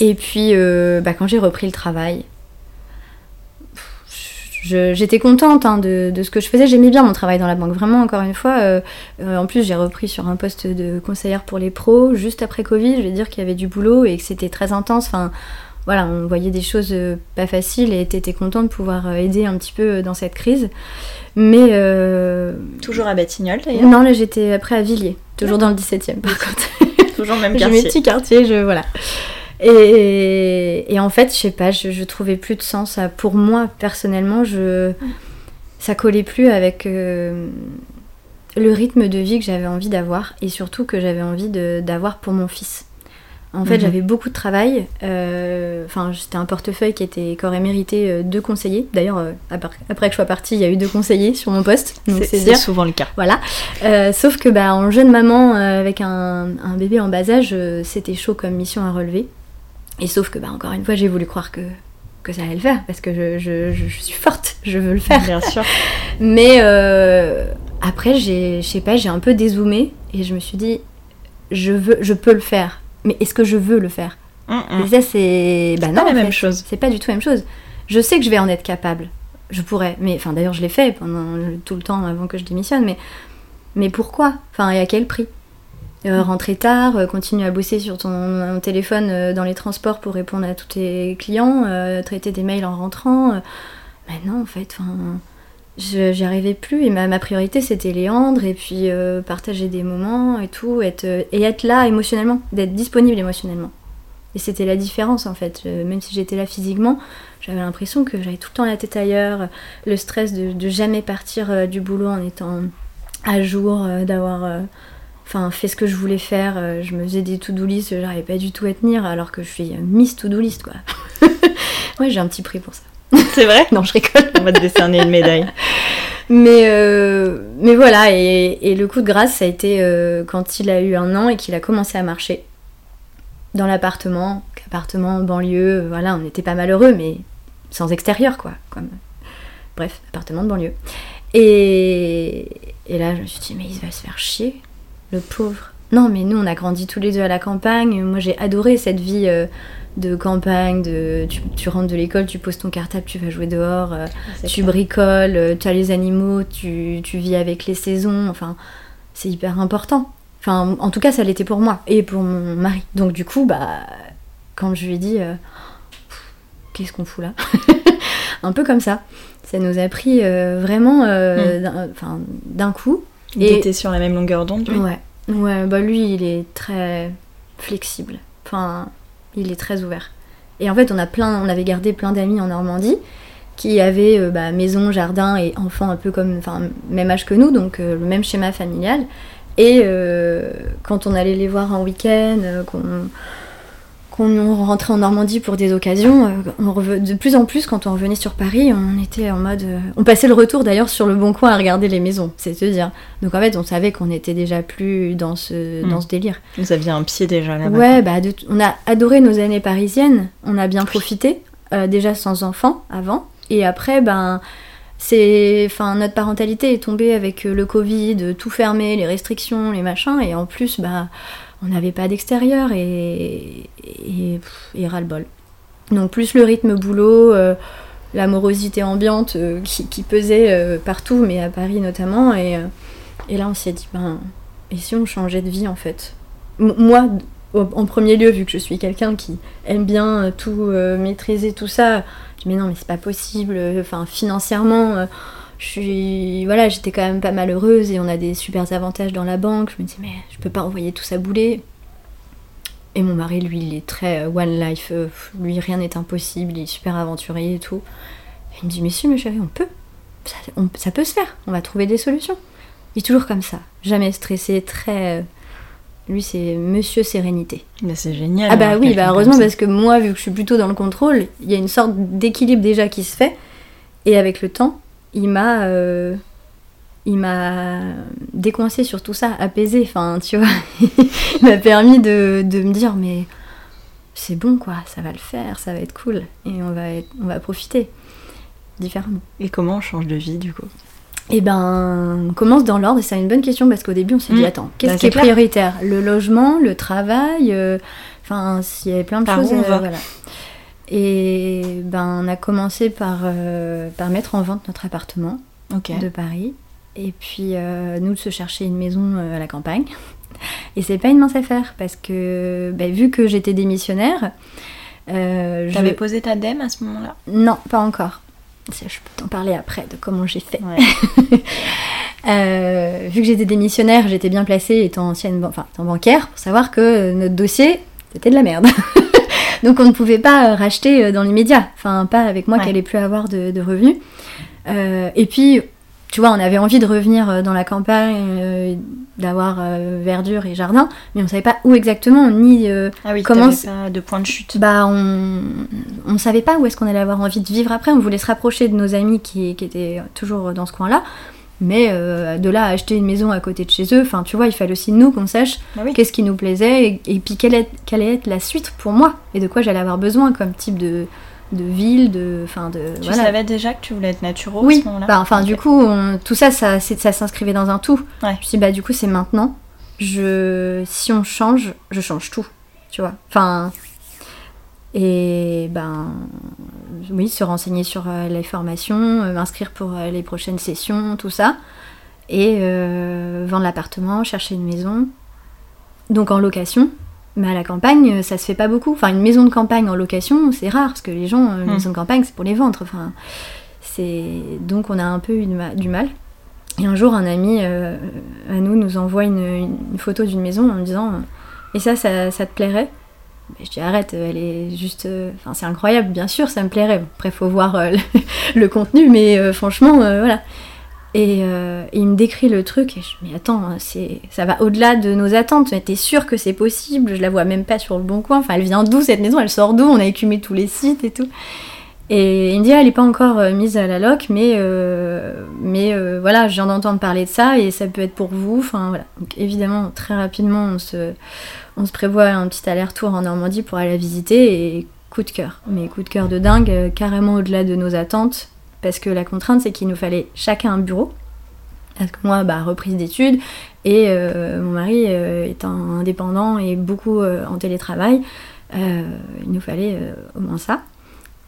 Et puis euh, bah, quand j'ai repris le travail, j'étais contente hein, de, de, ce que je faisais. J'aimais bien mon travail dans la banque. Vraiment, encore une fois. Euh, euh, en plus, j'ai repris sur un poste de conseillère pour les pros juste après Covid. Je vais dire qu'il y avait du boulot et que c'était très intense. Enfin, voilà, on voyait des choses euh, pas faciles et t'étais contente de pouvoir aider un petit peu dans cette crise. Mais. Toujours à Batignolles d'ailleurs Non, là j'étais après à Villiers. Toujours dans le 17 e par contre. Toujours le même quartier. [laughs] J'ai mes petits quartiers, je. Voilà. Et, en fait, je sais pas, je, trouvais plus de sens. pour moi, personnellement, je, ça collait plus avec euh, le rythme de vie que j'avais envie d'avoir et surtout que j'avais envie d'avoir pour mon fils. En fait, mhm. j'avais beaucoup de travail. Euh, enfin, c'était un portefeuille qui était qu'aurait mérité euh, deux conseillers. D'ailleurs, après que je sois partie, il y a eu deux conseillers sur mon poste. C'est souvent le cas. Voilà. sauf que, bah, en jeune maman avec un, un bébé en bas âge, c'était chaud comme mission à relever. Et sauf que, bah, encore une fois, j'ai voulu croire que, que ça allait le faire, parce que je, je, je, suis forte, [laughs] je veux le faire. Bien sûr. [laughs] Mais euh, après, je sais pas, j'ai un peu dézoomé et je me suis dit, je, veux, je peux le faire, mais est-ce que je veux le faire? Et ça, c'est. Bah, non, pas la même chose. C'est pas du tout la même chose. Je sais que je vais en être capable. Je pourrais. Mais enfin, d'ailleurs, je l'ai fait pendant tout le temps avant que je démissionne. Mais, mais pourquoi? Enfin, et à quel prix? Euh, rentrer tard, euh, continuer à bosser sur ton téléphone euh, dans les transports pour répondre à tous tes clients, traiter des mails en rentrant. Maintenant, en fait, j'y arrivais plus et ma, priorité c'était Léandre et puis partager des moments et tout, être, et être là émotionnellement, d'être disponible émotionnellement. Et c'était la différence en fait. même si j'étais là physiquement, j'avais l'impression que j'avais tout le temps la tête ailleurs, le stress de, de jamais partir du boulot en étant à jour, d'avoir enfin fait ce que je voulais faire. Euh, je me faisais des to-do list, j'arrivais pas du tout à tenir, alors que je suis Miss to-do list quoi. [laughs] ouais, j'ai un petit prix pour ça. [laughs] C'est vrai? Non, je rigole. On va te décerner une médaille. [laughs] Mais, euh, mais voilà, et, le coup de grâce, ça a été euh, quand il a eu un an et qu'il a commencé à marcher dans l'appartement, appartement, banlieue, voilà, on n'était pas malheureux, mais sans extérieur, quoi. Comme... Bref, appartement de banlieue. Et, et là, je me suis dit, mais il va se faire chier le pauvre. Non, mais nous, on a grandi tous les deux à la campagne. Moi, j'ai adoré cette vie euh, de campagne. De, tu, rentres de l'école, tu poses ton cartable, tu vas jouer dehors, euh, ah, tu bricoles, euh, tu as les animaux, tu, vis avec les saisons. Enfin, c'est hyper important. Enfin, en tout cas, ça l'était pour moi et pour mon mari. Donc, du coup, bah, quand je lui ai dit, qu'est-ce qu'on fout là [laughs] Un peu comme ça. Ça nous a pris vraiment hmm. d'un coup. Et était sur la même longueur d'onde, lui Ouais. Ouais, bah lui, il est très flexible. Enfin, il est très ouvert. Et en fait, on, a plein, on avait gardé plein d'amis en Normandie qui avaient euh, bah, maison, jardin et enfants un peu comme, enfin, même âge que nous, donc euh, le même schéma familial. Et euh, quand on allait les voir un week-end, qu'on on rentrait en Normandie pour des occasions, euh, de plus en plus quand on revenait sur Paris, on était en mode... Euh, on passait le retour d'ailleurs sur le bon coin à regarder les maisons, c'est se dire. Donc en fait on savait qu'on était déjà plus dans ce, hmm. dans ce délire. Vous aviez un pied déjà là-bas. Ouais, bah on a adoré nos années parisiennes, on a bien profité, euh, déjà sans enfants avant, et après ben... C'est, enfin, notre parentalité est tombée avec le Covid, tout fermé, les restrictions, les machins, et en plus, bah, on n'avait pas d'extérieur et, et, ras-le-bol. Donc plus le rythme boulot, euh, l'amorosité ambiante euh, qui, pesait euh, partout, mais à Paris notamment. Et, là on s'est dit, ben, et si on changeait de vie en fait? Moi, en premier lieu, vu que je suis quelqu'un qui aime bien tout maîtriser, tout ça, je dis mais non mais c'est pas possible, enfin financièrement je suis voilà j'étais quand même pas malheureuse et on a des super avantages dans la banque. Je me dis mais je peux pas envoyer tout ça bouler. Et mon mari lui il est très euh, one life euh, lui rien n'est impossible il est super aventurier et tout. Il me dit mais si mais chérie on peut. Ça, peut se faire on va trouver des solutions. Il est toujours comme ça jamais stressé très euh, lui c'est monsieur sérénité. Mais c'est génial ah bah oui bah heureusement parce que moi vu que je suis plutôt dans le contrôle il y a une sorte d'équilibre déjà qui se fait. Et avec le temps il m'a euh, il m'a décoincé sur tout ça, apaisé, enfin, tu vois. [laughs] il m'a permis de, me dire, mais c'est bon, quoi, ça va le faire, ça va être cool, et on va, on va profiter différemment. Et comment on change de vie, du coup? Eh ben, on commence dans l'ordre, et c'est une bonne question, parce qu'au début, on s'est dit, mmh. attends, qu'est-ce bah, qui est, prioritaire? Le logement, le travail, euh, enfin, s'il y avait plein de choses, euh, voilà. Et ben, on a commencé par, euh, par mettre en vente notre appartement de Paris. Et puis, euh, nous, de se chercher une maison euh, à la campagne. Et c'est pas une mince affaire parce que, ben, vu que j'étais démissionnaire. Euh, T'avais posé ta DEM à ce moment-là? Non, pas encore. Je peux t'en parler après de comment j'ai fait. [laughs] vu que j'étais démissionnaire, j'étais bien placée étant ancienne enfin, étant bancaire pour savoir que notre dossier, c'était de la merde. [laughs] Donc on ne pouvait pas euh, racheter euh, dans l'immédiat, enfin pas avec moi qui n'allait plus avoir de, revenus. Euh, et puis, tu vois, on avait envie de revenir dans la campagne, d'avoir verdure et jardin, mais on savait pas où exactement, ni ah oui, comment. Pas de point de chute. Bah, on ne savait pas où est-ce qu'on allait avoir envie de vivre après. On voulait se rapprocher de nos amis qui, qui étaient toujours dans ce coin-là. Mais euh, de là à acheter une maison à côté de chez eux, enfin tu vois, il fallait aussi nous qu'on sache bah qu'est-ce qui nous plaisait et, puis quelle, est, quelle allait être la suite pour moi et de quoi j'allais avoir besoin comme type de, de ville, de, fin de. Tu savais déjà que tu voulais être naturo oui. à ce moment-là. Bah, enfin du coup, tout ça, ça, ça s'inscrivait dans un tout. Ouais. Je me suis dit, bah du coup c'est maintenant. Je, si on change, je change tout, tu vois. Enfin, et ben oui, se renseigner sur euh, les formations, euh, m'inscrire pour euh, les prochaines sessions, tout ça. Et vendre l'appartement, chercher une maison. Donc en location. Mais à la campagne, ça se fait pas beaucoup. Enfin, une maison de campagne en location, c'est rare, parce que les gens, une hmm. maison de campagne, c'est pour les vendre. Enfin, c'est... Donc on a un peu eu du mal. Et un jour, un ami à nous nous envoie une, photo d'une maison en me disant Et ça, ça te plairait? Je dis arrête, elle est juste. Euh, enfin, c'est incroyable, bien sûr, ça me plairait. Après, faut voir euh, le, [laughs] contenu, mais euh, franchement, voilà. Et, il me décrit le truc, et je me attends, c'est, ça va au-delà de nos attentes. T'es sûr que c'est possible? Je la vois même pas sur le bon coin. Enfin, elle vient d'où cette maison? Elle sort d'où? On a écumé tous les sites et tout. Et ah, elle n'est pas encore mise à la loc, mais, mais voilà, je viens d'entendre parler de ça et ça peut être pour vous. Enfin voilà. Donc évidemment, très rapidement, on se, on se prévoit un petit aller-retour en Normandie pour aller la visiter et coup de cœur. Mais coup de cœur de dingue, euh, carrément au-delà de nos attentes, parce que la contrainte c'est qu'il nous fallait chacun un bureau. Moi, bah, reprise d'études, et euh, mon mari euh, étant indépendant et beaucoup en télétravail, il nous fallait au moins ça.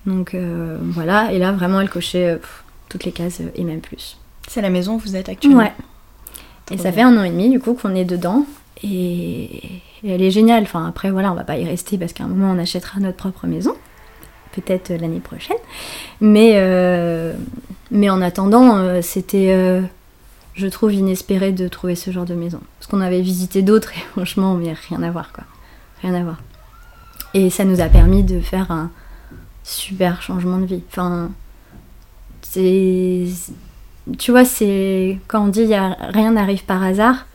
Donc voilà, et là vraiment elle cochait toutes les cases et même plus. C'est la maison où vous êtes actuellement Ouais. Et ça fait un an et demi du coup qu'on est dedans. Et, elle est géniale. Enfin, après, voilà, on va pas y rester parce qu'à un moment, on achètera notre propre maison. Peut-être euh, l'année prochaine. Mais, euh, mais en attendant, euh, c'était, je trouve, inespéré de trouver ce genre de maison. Parce qu'on avait visité d'autres et [laughs] franchement, mais rien à voir, quoi. Rien à voir. Et ça nous a permis de faire un super changement de vie. Enfin, c'est. Tu vois, c'est. Quand on dit y a, rien n'arrive par hasard,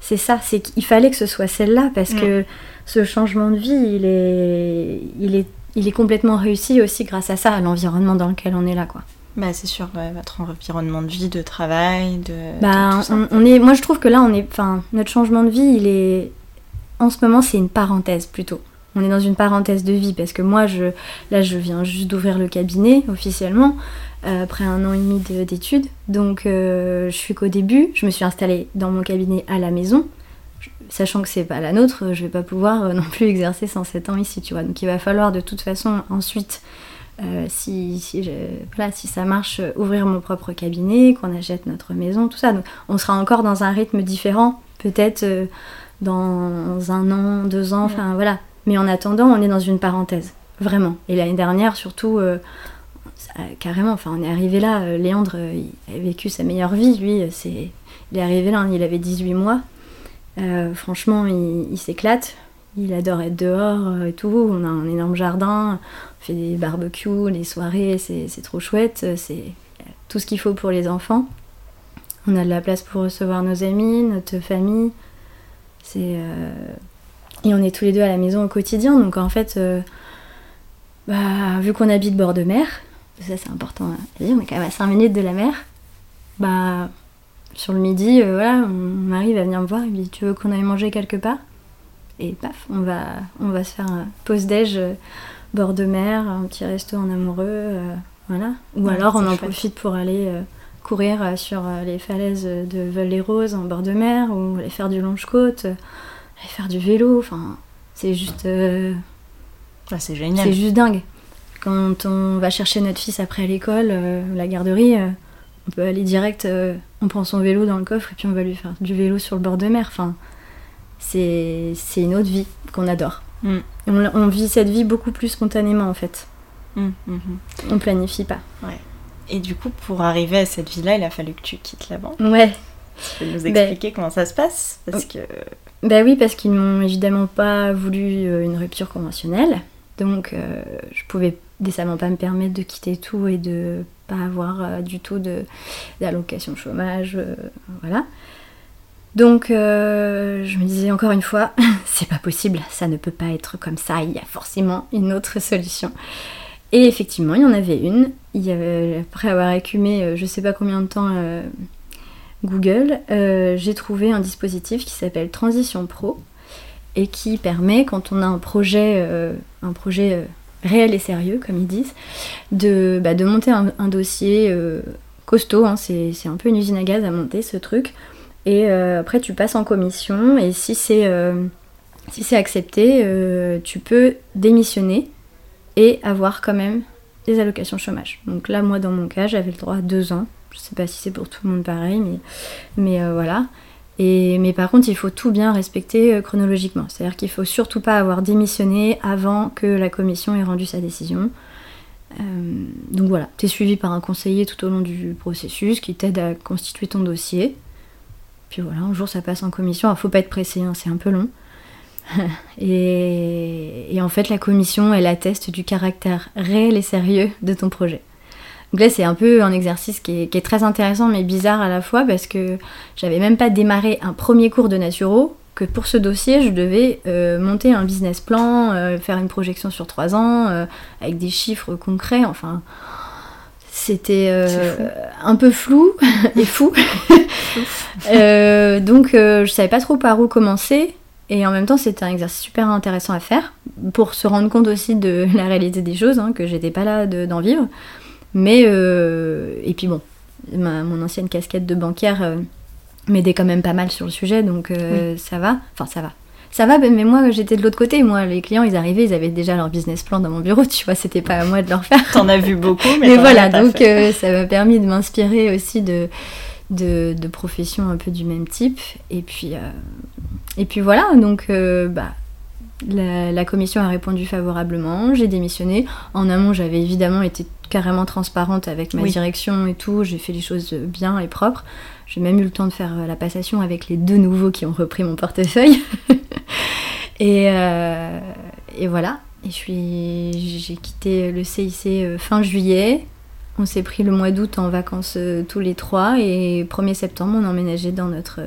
c'est ça, c'est qu'il fallait que ce soit celle-là parce mm. que ce changement de vie, il est, il est, il est complètement réussi aussi grâce à ça, à l'environnement dans lequel on est là, quoi. Bah c'est sûr, votre environnement de vie, de travail, de. Bah on, est, moi je trouve que là on est, enfin notre changement de vie, il est, en ce moment c'est une parenthèse plutôt. On est dans une parenthèse de vie parce que moi je, là je viens juste d'ouvrir le cabinet officiellement. Euh, après un an et demi d'études. Donc euh, je suis qu'au début, je me suis installée dans mon cabinet à la maison, sachant que c'est pas la nôtre, je vais pas pouvoir euh, [laughs] non plus exercer 107 ans ici, tu vois. Donc il va falloir de toute façon ensuite, si, si, si ça marche, ouvrir mon propre cabinet, qu'on achète notre maison, tout ça. Donc on sera encore dans un rythme différent, peut-être dans un an, deux ans, enfin voilà. Mais en attendant, on est dans une parenthèse, vraiment. Et l'année dernière, surtout, carrément, enfin, on est arrivé là. Euh, Léandre, euh, il a vécu sa meilleure vie, lui. Euh, c'est, il est arrivé là, il avait 18 mois. franchement, il, s'éclate. Il adore être dehors et tout. On a un énorme jardin, on fait des barbecues, les soirées, c'est, trop chouette. C'est tout ce qu'il faut pour les enfants. On a de la place pour recevoir nos amis, notre famille. C'est et on est tous les deux à la maison au quotidien, donc en fait, bah, vu qu'on habite bord de mer, ça c'est important à dire, on est quand même à 5 minutes de la mer. Bah, sur le midi, euh, voilà, mon mari va venir me voir, il me dit Tu veux qu'on aille manger quelque part? Et paf, on va, on va se faire un pause-déj euh, bord de mer, un petit resto en amoureux, euh, voilà. Ou alors on en profite pour aller courir sur les falaises de Veul-les-Roses en bord de mer, ou aller faire du longe-côte, aller faire du vélo, enfin, c'est juste. Ah, c'est génial. C'est juste dingue. Quand on va chercher notre fils après l'école, la garderie, on peut aller direct, on prend son vélo dans le coffre et puis on va lui faire du vélo sur le bord de mer. Enfin, c'est une autre vie qu'on adore. Mm. On, vit cette vie beaucoup plus spontanément en fait. Mm, mm, on planifie pas. Ouais. Et du coup, pour arriver à cette vie-là, il a fallu que tu quittes la banque. Ouais. Tu peux nous expliquer comment ça se passe Parce que. Bah oui, parce qu'ils n'ont évidemment pas voulu euh, une rupture conventionnelle. Donc, euh, je pouvais décemment pas me permettre de quitter tout et de pas avoir euh, du tout d'allocation chômage. voilà. Donc je me disais encore une fois, [laughs] c'est pas possible, ça ne peut pas être comme ça, il y a forcément une autre solution. Et effectivement, il y en avait une. Il y avait, après avoir écumé je sais pas combien de temps Google, euh, j'ai trouvé un dispositif qui s'appelle Transition Pro et qui permet, quand on a un projet, euh, un projet euh, réel et sérieux, comme ils disent, de, bah, monter un, dossier costaud. Hein. c'est un peu une usine à gaz à monter ce truc. Et après, tu passes en commission et si c'est si c'est accepté, tu peux démissionner et avoir quand même des allocations chômage. Donc là, moi, dans mon cas, j'avais le droit à deux ans je sais pas si c'est pour tout le monde pareil, mais, euh, voilà. Mais par contre, il faut tout bien respecter euh, chronologiquement. C'est-à-dire qu'il faut surtout pas avoir démissionné avant que la commission ait rendu sa décision. Euh, donc voilà, tu es suivi par un conseiller tout au long du processus qui t'aide à constituer ton dossier. Puis voilà, un jour ça passe en commission. Alors faut pas être pressé, hein, c'est un peu long. [laughs] et en fait, la commission, elle atteste du caractère réel et sérieux de ton projet. Donc là, c'est un peu un exercice qui est, très intéressant mais bizarre à la fois parce que j'avais même pas démarré un premier cours de naturo que pour ce dossier, je devais euh, monter un business plan, euh, faire une projection sur trois ans euh, avec des chiffres concrets. Enfin, c'était un peu flou [laughs] et fou. [laughs] donc, je savais pas trop par où commencer. Et en même temps, c'était un exercice super intéressant à faire pour se rendre compte aussi de [laughs] la réalité des choses, hein, que j'étais pas là d'en vivre. Mais, euh, et puis bon, mon ancienne casquette de banquière euh, m'aidait quand même pas mal sur le sujet, donc euh, ça va. Enfin, ça va. Ça va, mais moi j'étais de l'autre côté. Moi, les clients, ils arrivaient, ils avaient déjà leur business plan dans mon bureau, tu vois, c'était pas à moi de leur faire. T'en as vu beaucoup, mais, mais voilà, donc ça m'a permis de m'inspirer aussi de, de, de, professions un peu du même type. Et puis, et puis voilà, donc bah, la, commission a répondu favorablement, j'ai démissionné. En amont, j'avais évidemment été carrément transparente avec ma direction et tout, j'ai fait les choses bien et propres. J'ai même eu le temps de faire euh, la passation avec les deux nouveaux qui ont repris mon portefeuille. [laughs] Euh, et, voilà, et j'ai quitté le CIC euh, fin juillet. On s'est pris le mois d'août en vacances tous les trois et 1er septembre, on emménageait dans notre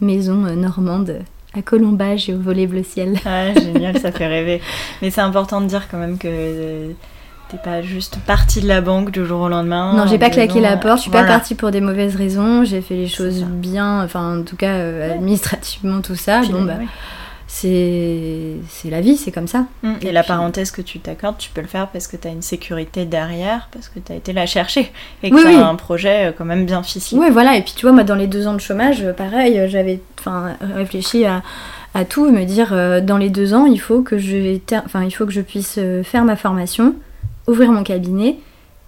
maison normande à Colombage et au volet bleu ciel. Ah, génial, ça fait rêver. Mais c'est important de dire quand même que euh, t'es pas juste partie de la banque du jour au lendemain. Non, j'ai pas claqué la porte, je suis pas partie pour des mauvaises raisons, j'ai fait les choses bien, enfin en tout cas euh, administrativement tout ça. bon, bah, c'est la vie, c'est comme ça. Mm. Et, la parenthèse que tu t'accordes, tu peux le faire parce que tu as une sécurité derrière, parce que tu as été la chercher et que oui, un projet euh, quand même bien ficelé. Oui, voilà. Et puis tu vois, moi, dans les deux ans de chômage, euh, pareil, euh, j'avais réfléchi à, à, tout, me dire dans les deux ans, il faut que je, enfin, il faut que je puisse faire ma formation, ouvrir mon cabinet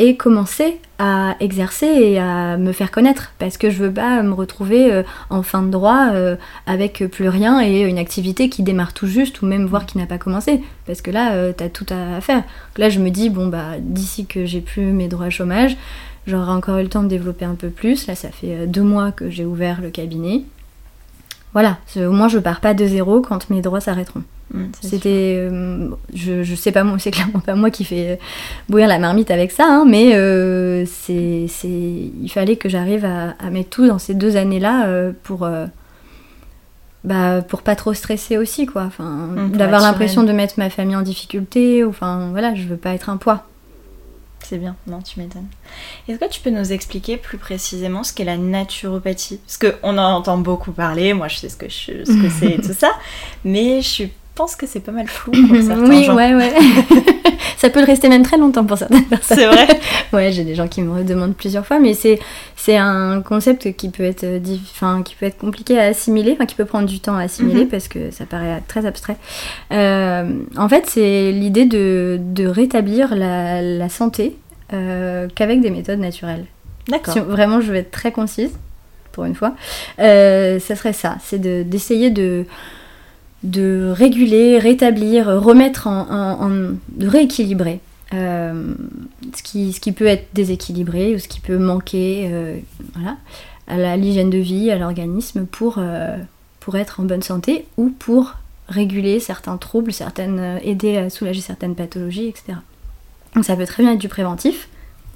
et commencer à exercer et à me faire connaître parce que je veux pas me retrouver euh, en fin de droit euh, avec plus rien et une activité qui démarre tout juste ou même voir qui n'a pas commencé parce que là euh, tu as tout à faire. là je me dis bon bah d'ici que j'ai plus mes droits chômage, j'aurai encore eu le temps de développer un peu plus. Là ça fait deux mois que j'ai ouvert le cabinet. Voilà, au moins je pars pas de zéro quand mes droits s'arrêteront. Mm, C'était, euh, je, je, sais pas moi, c'est clairement pas moi qui fais bouillir la marmite avec ça, hein, mais euh, c'est, il fallait que j'arrive à, mettre tout dans ces deux années-là euh, pour, bah, pour pas trop stresser aussi, quoi. Enfin, mm, d'avoir l'impression de mettre ma famille en difficulté, enfin voilà, je veux pas être un poids. C'est bien, non, tu m'étonnes. Est-ce que tu peux nous expliquer plus précisément ce qu'est la naturopathie? Parce qu'on en entend beaucoup parler, moi je sais ce que, ce que c'est et tout ça, [laughs] mais je suis pense que c'est pas mal flou pour certains oui, gens. ouais, ouais. [laughs] ça peut le rester même très longtemps pour certaines personnes. C'est vrai [laughs] Ouais, j'ai des gens qui me redemandent plusieurs fois, mais c'est c'est un concept qui peut être dif- enfin, qui peut être compliqué à assimiler, enfin qui peut prendre du temps à assimiler Mhm. parce que ça paraît très abstrait. Euh, en fait, c'est l'idée de, de rétablir la, la santé euh, qu'avec des méthodes naturelles. D'accord. Si vraiment je vais être très concise, pour une fois, euh, ça serait ça, c'est de- d'essayer de, de réguler, rétablir, remettre en, de rééquilibrer euh, ce, qui, peut être déséquilibré ou ce qui peut manquer euh, voilà, à l'hygiène de vie, à l'organisme pour, euh, pour être en bonne santé ou pour réguler certains troubles, certaines, aider à soulager certaines pathologies, etc. Donc ça peut très bien être du préventif.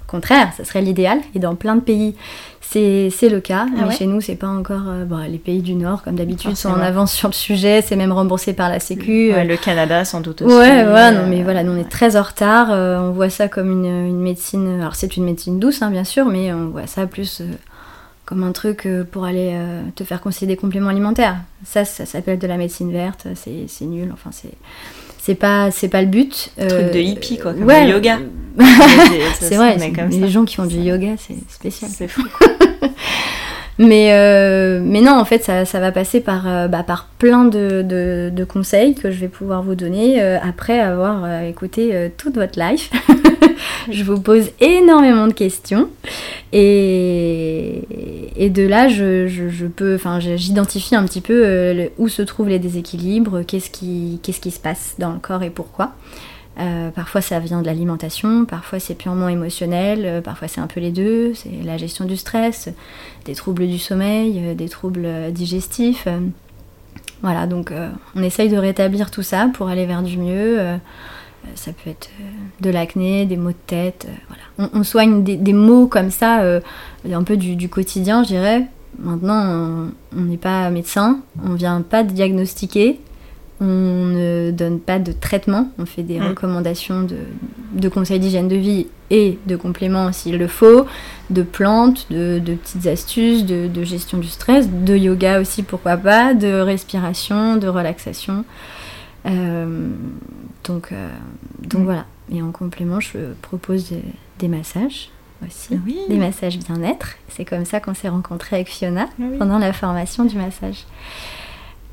Contraire, ça serait l'idéal. Et dans plein de pays, c'est le cas. Ah mais ouais chez nous, c'est pas encore. euh, bon, les pays du Nord, comme d'habitude, sont en avance sur le sujet. C'est même remboursé par la Sécu. Ouais, le Canada, sans doute aussi. Ouais, voilà, euh, non, mais voilà, nous on est très en retard. euh, on voit ça comme une, une médecine. Alors, c'est une médecine douce, hein, bien sûr, mais on voit ça plus euh, comme un truc euh, pour aller euh, te faire conseiller des compléments alimentaires. Ça, ça s'appelle de la médecine verte, c'est c'est nul, enfin, c'est. C'est pas, c'est pas le but. Truc euh, de hippie, quoi, comme ouais, le yoga. [laughs] c'est vrai, comme ça. les gens qui font du yoga, c'est spécial. C'est fou. [laughs] Mais, euh, mais non, en fait, ça, ça va passer par, euh, bah, par plein de, de- de conseils que je vais pouvoir vous donner euh, après avoir euh, écouté euh, toute votre life. [laughs] je vous pose énormément de questions. Et, de là, je, je- peux, enfin, j'identifie un petit peu euh, où se trouvent les déséquilibres, qu'est-ce qui, qu'est-ce qui se passe dans le corps et pourquoi. Euh, parfois ça vient de l'alimentation, parfois c'est purement émotionnel, euh, parfois c'est un peu les deux, c'est la gestion du stress, des troubles du sommeil, des troubles digestifs. Voilà, donc on essaye de rétablir tout ça pour aller vers du mieux. Euh, ça peut être euh, de l'acné, des maux de tête, euh, voilà. On, on soigne des, des maux comme ça, euh, un peu du, du quotidien, je dirais. Maintenant, on- n'est pas médecin, on vient pas diagnostiquer, on ne donne pas de traitement, on fait des Mm. recommandations de, de conseils d'hygiène de vie et de compléments s'il le faut, de plantes, de, de petites astuces, de, de gestion du stress, de yoga aussi pourquoi pas, de respiration, de relaxation. Euh, donc, euh, donc voilà. Et en complément, je propose des, des massages aussi. Oui. Des massages bien-être. C'est comme ça qu'on s'est rencontrés avec Fiona Oui. pendant la formation du massage.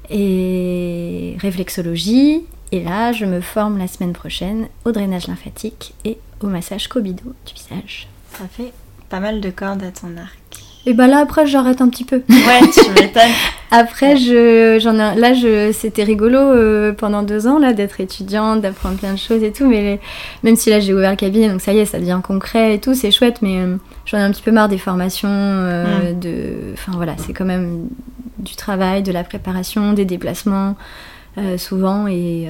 Et réflexologie. Et là, je me forme la semaine prochaine au drainage lymphatique et au massage Kobido du visage. Ça fait pas mal de cordes à ton arc. Et bah là, après, j'arrête un petit peu. Ouais, tu m'étonnes. [laughs] Après, je, j'en ai, là, je, c'était rigolo euh, pendant deux ans là d'être étudiante, d'apprendre plein de choses et tout. Mais les- même si là j'ai ouvert le cabinet, donc ça y est, ça devient concret et tout, c'est chouette. Mais euh, j'en ai un petit peu marre des formations, euh, de, enfin voilà, c'est quand même du travail, de la préparation, des déplacements souvent. Et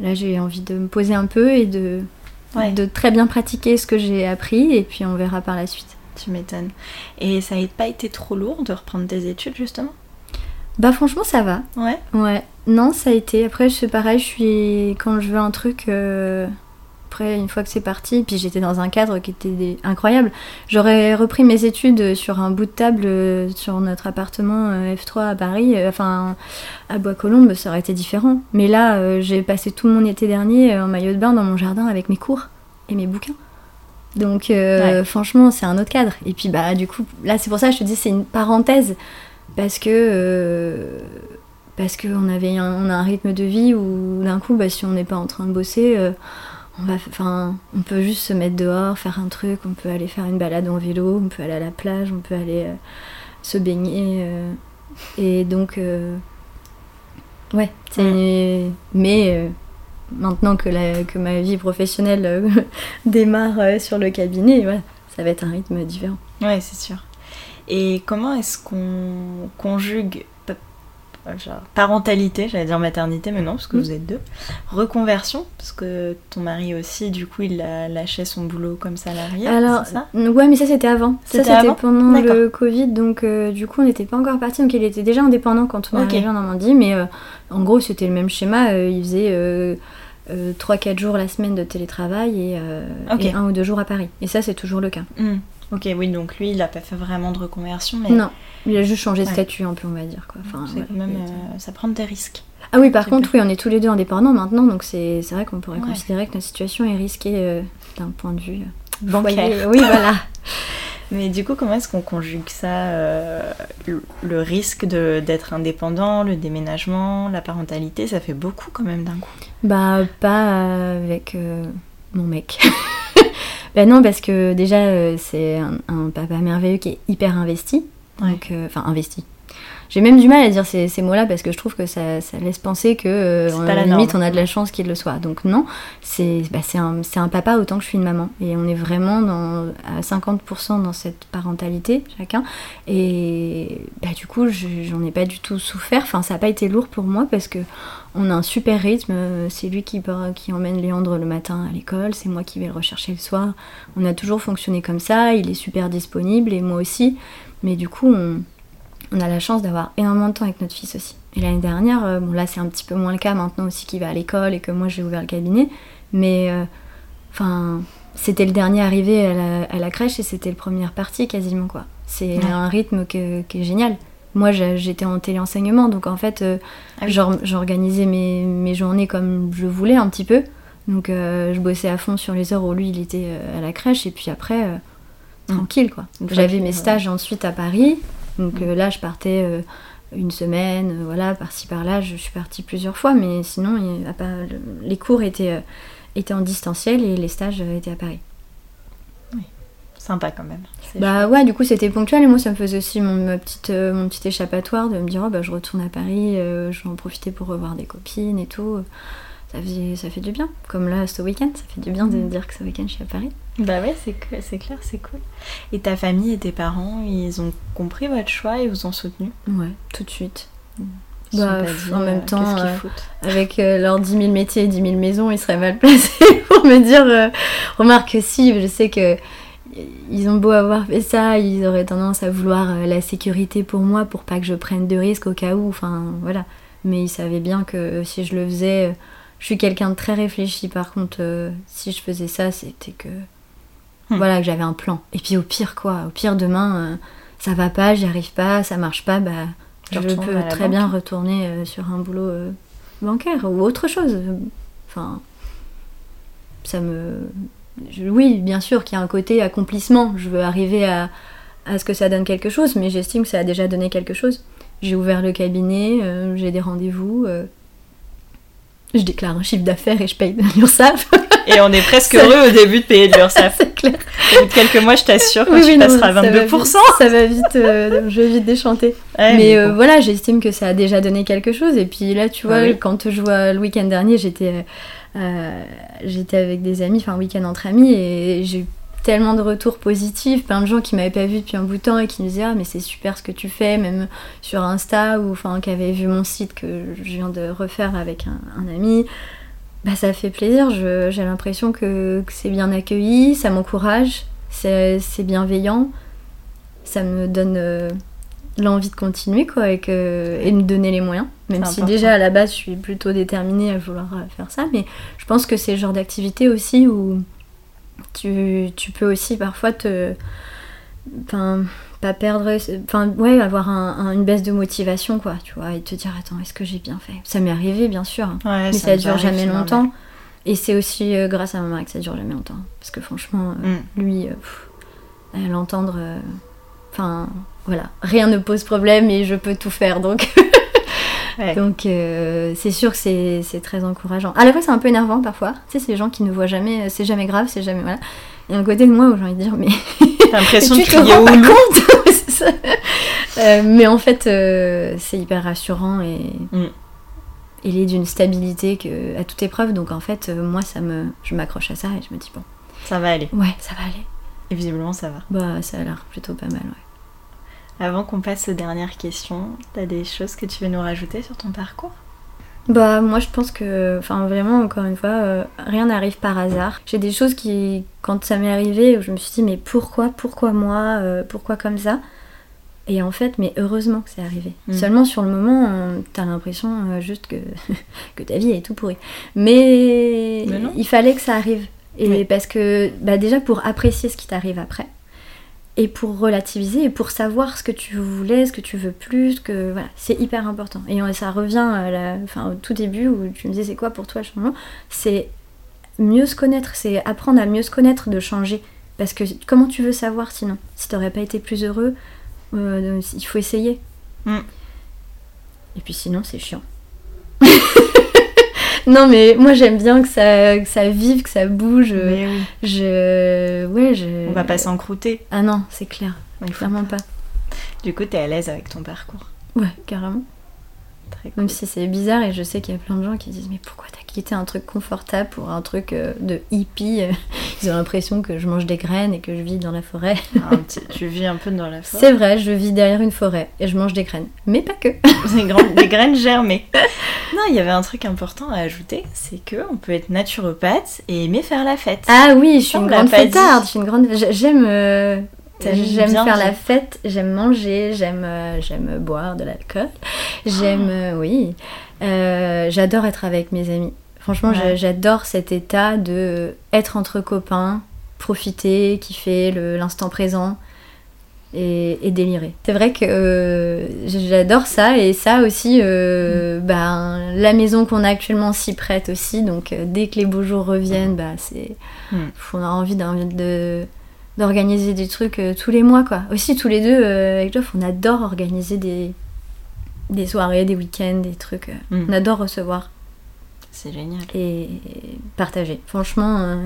là, j'ai envie de me poser un peu et de, Ouais. de très bien pratiquer ce que j'ai appris. Et puis on verra par la suite. Tu m'étonnes. Et ça n'a pas été trop lourd de reprendre tes études, justement? Bah franchement, ça va. Ouais. Ouais, non, ça a été. Après, c'est pareil, je suis. Quand je veux un truc. euh, Après, une fois que c'est parti, puis j'étais dans un cadre qui était des- incroyable. J'aurais repris mes études sur un bout de table euh, sur notre appartement euh, F3 à Paris, enfin à Bois-Colombes, ça aurait été différent. Mais là, j'ai passé tout mon été dernier en maillot de bain dans mon jardin avec mes cours et mes bouquins. Donc, franchement, c'est un autre cadre. Et puis, bah, du coup, là, c'est pour ça que je te dis, c'est une parenthèse. Parce que. euh, parce qu'on avait un, on a un rythme de vie où d'un coup, bah, si on n'est pas en train de bosser, euh, on, va, enfin, on peut juste se mettre dehors, faire un truc, on peut aller faire une balade en vélo, on peut aller à la plage, on peut aller euh, se baigner. euh, et donc, ouais, c'est. Mais maintenant que, la, que ma vie professionnelle [laughs] démarre sur le cabinet, ça va être un rythme différent. Ouais, c'est sûr. Et comment est-ce qu'on conjugue pa- genre, parentalité, j'allais dire maternité, mais non, parce que Mm. vous êtes deux, reconversion, parce que ton mari aussi, du coup, il a lâché son boulot comme salarié, Alors, ça? ouais, mais ça c'était avant. Ça C'était pendant le Covid, donc euh, du coup on n'était pas encore parti. Donc il était déjà indépendant quand on est arrivé en Normandie, mais euh, en gros c'était le même schéma. euh, il faisait euh, 3-4 jours la semaine de télétravail et, euh, un ou deux jours à Paris. Et ça c'est toujours le cas. Hmm. Ok, oui, donc lui, il n'a pas fait vraiment de reconversion, mais Non, il a juste changé de Ouais. statut un peu, on va dire. Quoi. Enfin, quand même, euh, ça prend des risques. Ah oui, par contre, oui, on est tous les deux indépendants maintenant, donc c'est vrai qu'on pourrait considérer que notre situation est risquée d'un point de vue bancaire. Oui, voilà. [laughs] Mais du coup, comment est-ce qu'on conjugue ça euh, le, risque d'être indépendant, le déménagement, la parentalité, ça fait beaucoup quand même d'un coup. Bah, pas avec euh, mon mec. [laughs] [laughs] bah non, parce que déjà, euh, c'est un, papa merveilleux qui est hyper investi. Donc, enfin, investi. J'ai même du mal à dire ces, mots-là parce que je trouve que ça, laisse penser que euh, la limite on a de la chance qu'il le soit. Donc non, c'est bah, un, un, papa autant que je suis une maman. Et on est vraiment dans, à 50% dans cette parentalité chacun. Et bah, du coup, j'en ai pas du tout souffert. Enfin, ça n'a pas été lourd pour moi parce que on a un super rythme. C'est lui qui, qui emmène Léandre le matin à l'école, c'est moi qui vais le rechercher le soir. On a toujours fonctionné comme ça. Il est super disponible et moi aussi. Mais du coup, on on a la chance d'avoir énormément de temps avec notre fils aussi. Et l'année dernière, euh, bon là c'est un petit peu moins le cas maintenant aussi qu'il va à l'école et que moi j'ai ouvert le cabinet, mais euh, enfin c'était le dernier arrivé à la, crèche et c'était le premier parti quasiment quoi. C'est un rythme qui est génial. Moi j'étais en téléenseignement donc en fait euh, ah j'organisais mes, journées comme je voulais un petit peu. Donc je bossais à fond sur les heures où lui il était à la crèche et puis après mm. tranquille quoi. J'avais mes stages ensuite à Paris donc euh, là, je partais euh, une semaine, euh, voilà, par-ci par-là. Je suis partie plusieurs fois, mais sinon, les cours étaient, étaient en distanciel et les stages étaient à Paris. Oui, sympa quand même. Bah ouais, du coup c'était ponctuel et moi ça me faisait aussi mon, petite, mon petit échappatoire de me dire oh, bah, je retourne à Paris, je vais en profiter pour revoir des copines et tout ça fait, ça fait du bien. Comme là, ce week-end, ça fait du bien de mm. dire que ce week-end, je suis à Paris. Bah ouais, c'est clair, c'est cool. Et ta famille et tes parents, ils ont compris votre choix et vous ont soutenu Ouais, tout de suite. Bah, en même euh, temps, [laughs] euh, avec euh, leurs 10 000 métiers et 10 000 maisons, ils seraient mal [laughs] placés pour me dire remarque si, je sais que ils ont beau avoir fait ça, ils auraient tendance à vouloir la sécurité pour moi pour pas que je prenne de risques au cas où, enfin voilà. Mais ils savaient bien que si je le faisais je suis quelqu'un de très réfléchi, par contre, si je faisais ça, c'était que. Hmm. Voilà, que j'avais un plan. Et puis au pire, quoi, au pire, demain, euh, ça va pas, j'y arrive pas, ça marche pas, bah, je peux très bien retourner euh, sur un boulot bancaire ou autre chose. Enfin, ça me. oui, bien sûr qu'il y a un côté accomplissement. Je veux arriver à, à ce que ça donne quelque chose, mais j'estime que ça a déjà donné quelque chose. J'ai ouvert le cabinet, j'ai des rendez-vous je déclare un chiffre d'affaires et je paye [laughs] l'URSSAF. Et on est presque heureux au début de payer de l'URSSAF. [laughs] c'est clair. Au bout de quelques mois, je t'assure, quand tu passeras à 22%. Ça va vite, euh, je vais vite déchanter. mais, euh, voilà, j'estime que ça a déjà donné quelque chose. Et puis là, tu vois, ah quand je vois le week-end dernier, j'étais euh, j'étais avec des amis, enfin, un week-end entre amis, et j'ai eu tellement de retours positifs, plein de gens qui m'avaient pas vu depuis un bout de temps et qui me disaient ah mais c'est super ce que tu fais, même sur Insta ou enfin qui avaient vu mon site que je viens de refaire avec un, ami. Bah ça fait plaisir, j'ai l'impression que, c'est bien accueilli, ça m'encourage, c'est bienveillant, ça me donne euh, l'envie de continuer quoi et, que, et de me donner les moyens. Même si déjà à la base je suis plutôt déterminée à vouloir faire ça, mais je pense que c'est le genre d'activité aussi où tu, tu peux aussi parfois te. Enfin, pas perdre. Enfin, ouais, avoir une baisse de motivation, quoi, tu vois, et te dire, attends, est-ce que j'ai bien fait? Ça m'est arrivé, bien sûr, hein. mais ça, dure jamais longtemps. Et c'est aussi euh, grâce à ma mère que ça dure jamais longtemps. Parce que franchement, euh, mm. lui, euh, l'entendre. Enfin, voilà, rien ne pose problème et je peux tout faire, donc. [laughs] Donc euh, c'est sûr que c'est très encourageant. À la fois c'est un peu énervant parfois. Tu sais, c'est les gens qui ne voient jamais, c'est jamais grave, c'est jamais voilà. Il y a un côté de moi où j'ai envie de dire mais t'as l'impression [laughs] de crier au loup. [laughs] Euh, mais en fait euh, c'est hyper rassurant et mm. il est d'une stabilité que à toute épreuve. Donc en fait moi ça me, je m'accroche à ça et je me dis bon. Ça va aller. Ouais, ça va aller. Et visiblement ça va. Bah ça a l'air plutôt pas mal ouais. Avant qu'on passe aux dernières questions, t'as des choses que tu veux nous rajouter sur ton parcours? Bah moi je pense que, enfin vraiment encore une fois, euh, rien n'arrive par hasard. J'ai des choses qui, quand ça m'est arrivé, je me suis dit mais pourquoi, pourquoi moi, euh, pourquoi comme ça? Et en fait, mais heureusement que c'est arrivé. Mm. Seulement sur le moment, t'as l'impression euh, juste que, [laughs] que ta vie est tout pourrie. Mais, il fallait que ça arrive. Et parce que bah, déjà pour apprécier ce qui t'arrive après, et pour relativiser et pour savoir ce que tu voulais, ce que tu veux plus, que voilà, c'est hyper important. Et ça revient à la, enfin, au tout début où tu me disais c'est quoi pour toi le changement, c'est mieux se connaître, c'est apprendre à mieux se connaître, de changer. Parce que comment tu veux savoir sinon? Si t'aurais pas été plus heureux, euh, il faut essayer. Mm. Et puis sinon, c'est chiant. [laughs] non, mais moi j'aime bien que ça, que ça vive, que ça bouge. Je. Ouais, je. On va pas s'encrouter. Ah non, c'est clair. Clairement pas. Du coup, t'es à l'aise avec ton parcours. Ouais, carrément. Même si c'est bizarre et je sais qu'il y a plein de gens qui disent mais pourquoi t'as quitté un truc confortable pour un truc euh, de hippie? [laughs] Ils ont l'impression que je mange des graines et que je vis dans la forêt. [laughs] Ah, tu vis un peu dans la forêt? C'est vrai, je vis derrière une forêt et je mange des graines. Mais pas que. [laughs] des, des graines germées. Non, il y avait un truc important à ajouter, c'est que on peut être naturopathe et aimer faire la fête. Ah oui, je suis une grande fêtarde. Je suis une grande. J'aime. Euh, J'aime faire la fête, j'aime manger, j'aime euh, j'aime boire de l'alcool, j'aime ah. euh, oui, euh, j'adore être avec mes amis. Franchement, j'adore cet état de être entre copains, profiter, kiffer l'instant présent et, délirer. C'est vrai que j'adore ça et ça aussi, mm. ben, la maison qu'on a actuellement s'y prête aussi. Donc dès que les beaux jours reviennent, bah, c'est, mm. on a envie de d'organiser des trucs euh, tous les mois quoi. Aussi tous les deux euh, avec Geoff on adore organiser des, des soirées, des week-ends, des trucs. Euh, mm. On adore recevoir. C'est génial. Et, partager. Franchement.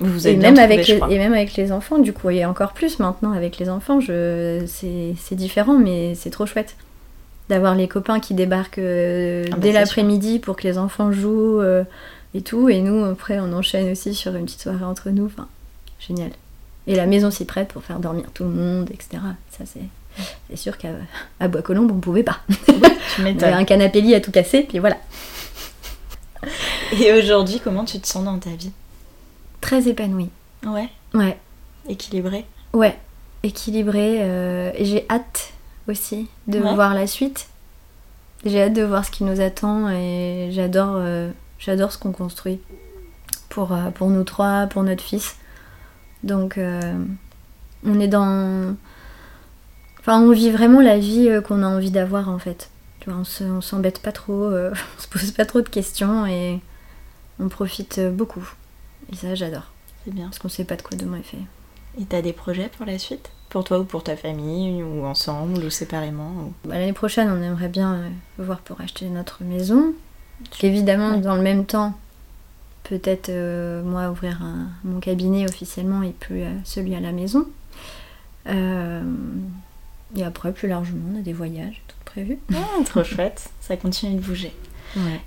Vous et, même avec les, et même avec les enfants, du coup, et encore plus maintenant avec les enfants, je, c'est, différent, mais c'est trop chouette d'avoir les copains qui débarquent ah bah, dès l'après-midi pour que les enfants jouent et tout, et nous après on enchaîne aussi sur une petite soirée entre nous. Enfin, génial. Et la maison s'y prête pour faire dormir tout le monde, etc. Ça, c'est. C'est sûr qu'à Bois-Colombes, on pouvait pas. [laughs] tu on avait un canapé lit à tout casser, puis voilà. Et aujourd'hui, comment tu te sens dans ta vie? Très épanouie. Ouais? Ouais. Équilibrée? Ouais. Équilibrée. Euh, et j'ai hâte aussi de voir la suite. J'ai hâte de voir ce qui nous attend et j'adore euh, j'adore ce qu'on construit pour, euh, pour nous trois, pour notre fils. Donc euh, on est dans... Enfin on vit vraiment la vie euh, qu'on a envie d'avoir en fait. Tu vois, on s'embête pas trop, euh, [laughs] on se pose pas trop de questions et on profite beaucoup. Et ça j'adore. C'est bien. Parce qu'on sait pas de quoi demain est fait. Et t'as des projets pour la suite? Pour toi ou pour ta famille Ou ensemble ou séparément bah, L'année prochaine on aimerait bien voir pour acheter notre maison. Évidemment dans le même temps peut-être euh, moi ouvrir mon cabinet officiellement et plus euh, celui à la maison. Euh, et après, plus largement, on a des voyages tout prévus. Ah, trop chouette, ça continue de bouger.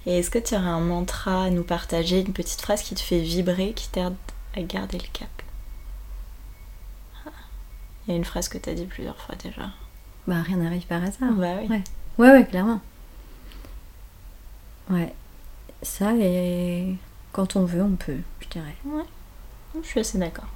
Et est-ce que tu aurais un mantra à nous partager, une petite phrase qui te fait vibrer, qui t'aide à garder le cap? Ah. Il y a une phrase que tu as dit plusieurs fois déjà. Bah, rien n'arrive par hasard. Bah oui. Ouais. ouais, ouais, clairement. Ouais. Ça et quand on veut, on peut, je dirais. Ouais. Je suis assez d'accord.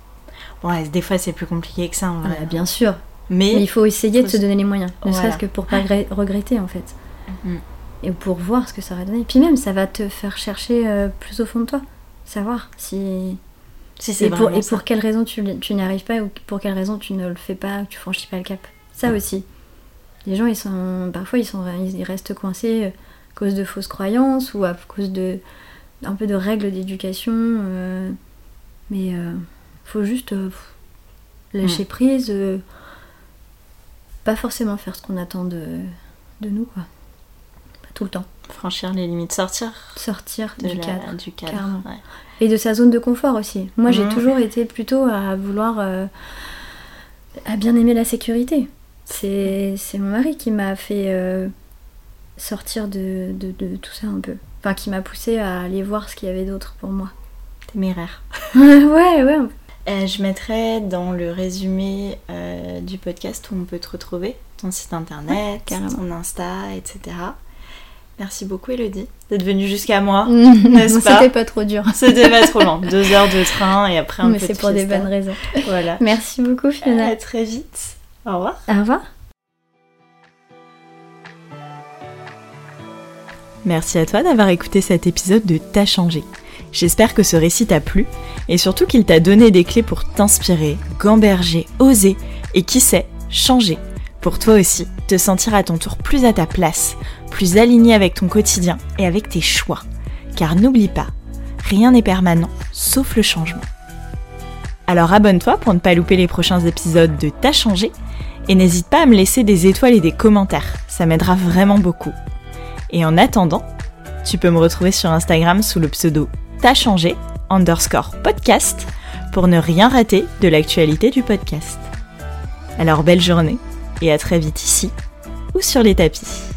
Ouais, des fois c'est plus compliqué que ça en vrai. bien sûr. Mais, il faut essayer de se donner les moyens. Ne serait-ce que pour pas regretter en fait. Mm. Et pour voir ce que ça va donner. Et puis même, ça va te faire chercher euh, plus au fond de toi. Savoir si. Si c'est et pour, et pour quelle raison tu, tu n'y arrives pas ou pour quelle raison tu ne le fais pas, tu franchis pas le cap. Ça aussi. Les gens, ils sont. Parfois, ils, sont, ils restent coincés euh, à cause de fausses croyances ou à cause de un peu de règles d'éducation. Euh, mais il euh, faut juste euh, lâcher mm. prise, pas forcément faire ce qu'on attend de, de nous, quoi. Pas tout le temps. Franchir les limites, sortir. Sortir du, cadre, du cadre. Et de sa zone de confort aussi. Moi, j'ai mm. toujours été plutôt à vouloir. à bien aimer la sécurité. C'est mon mari qui m'a fait sortir de, de, de, tout ça un peu qui m'a poussé à aller voir ce qu'il y avait d'autre pour moi. Téméraire. [laughs] ouais, ouais. Euh, je mettrai dans le résumé euh, du podcast où on peut te retrouver, ton site internet, ton Insta, etc. Merci beaucoup Elodie d'être venue jusqu'à moi, [laughs] n'est-ce pas C'était pas trop dur. C'était pas trop long. [laughs] Deux heures de train et après un Mais c'est pour des bonnes raisons. Voilà. Merci beaucoup Fiona. À très vite. Au revoir. Au revoir. Merci à toi d'avoir écouté cet épisode de T'as changé. J'espère que ce récit t'a plu et surtout qu'il t'a donné des clés pour t'inspirer, gamberger, oser et qui sait, changer pour toi aussi te sentir à ton tour plus à ta place, plus aligné avec ton quotidien et avec tes choix. Car n'oublie pas, rien n'est permanent sauf le changement. Alors abonne-toi pour ne pas louper les prochains épisodes de T'as changé et n'hésite pas à me laisser des étoiles et des commentaires, ça m'aidera vraiment beaucoup. Et en attendant, tu peux me retrouver sur Instagram sous le pseudo T'as changé underscore podcast pour ne rien rater de l'actualité du podcast. Alors belle journée et à très vite ici ou sur les tapis.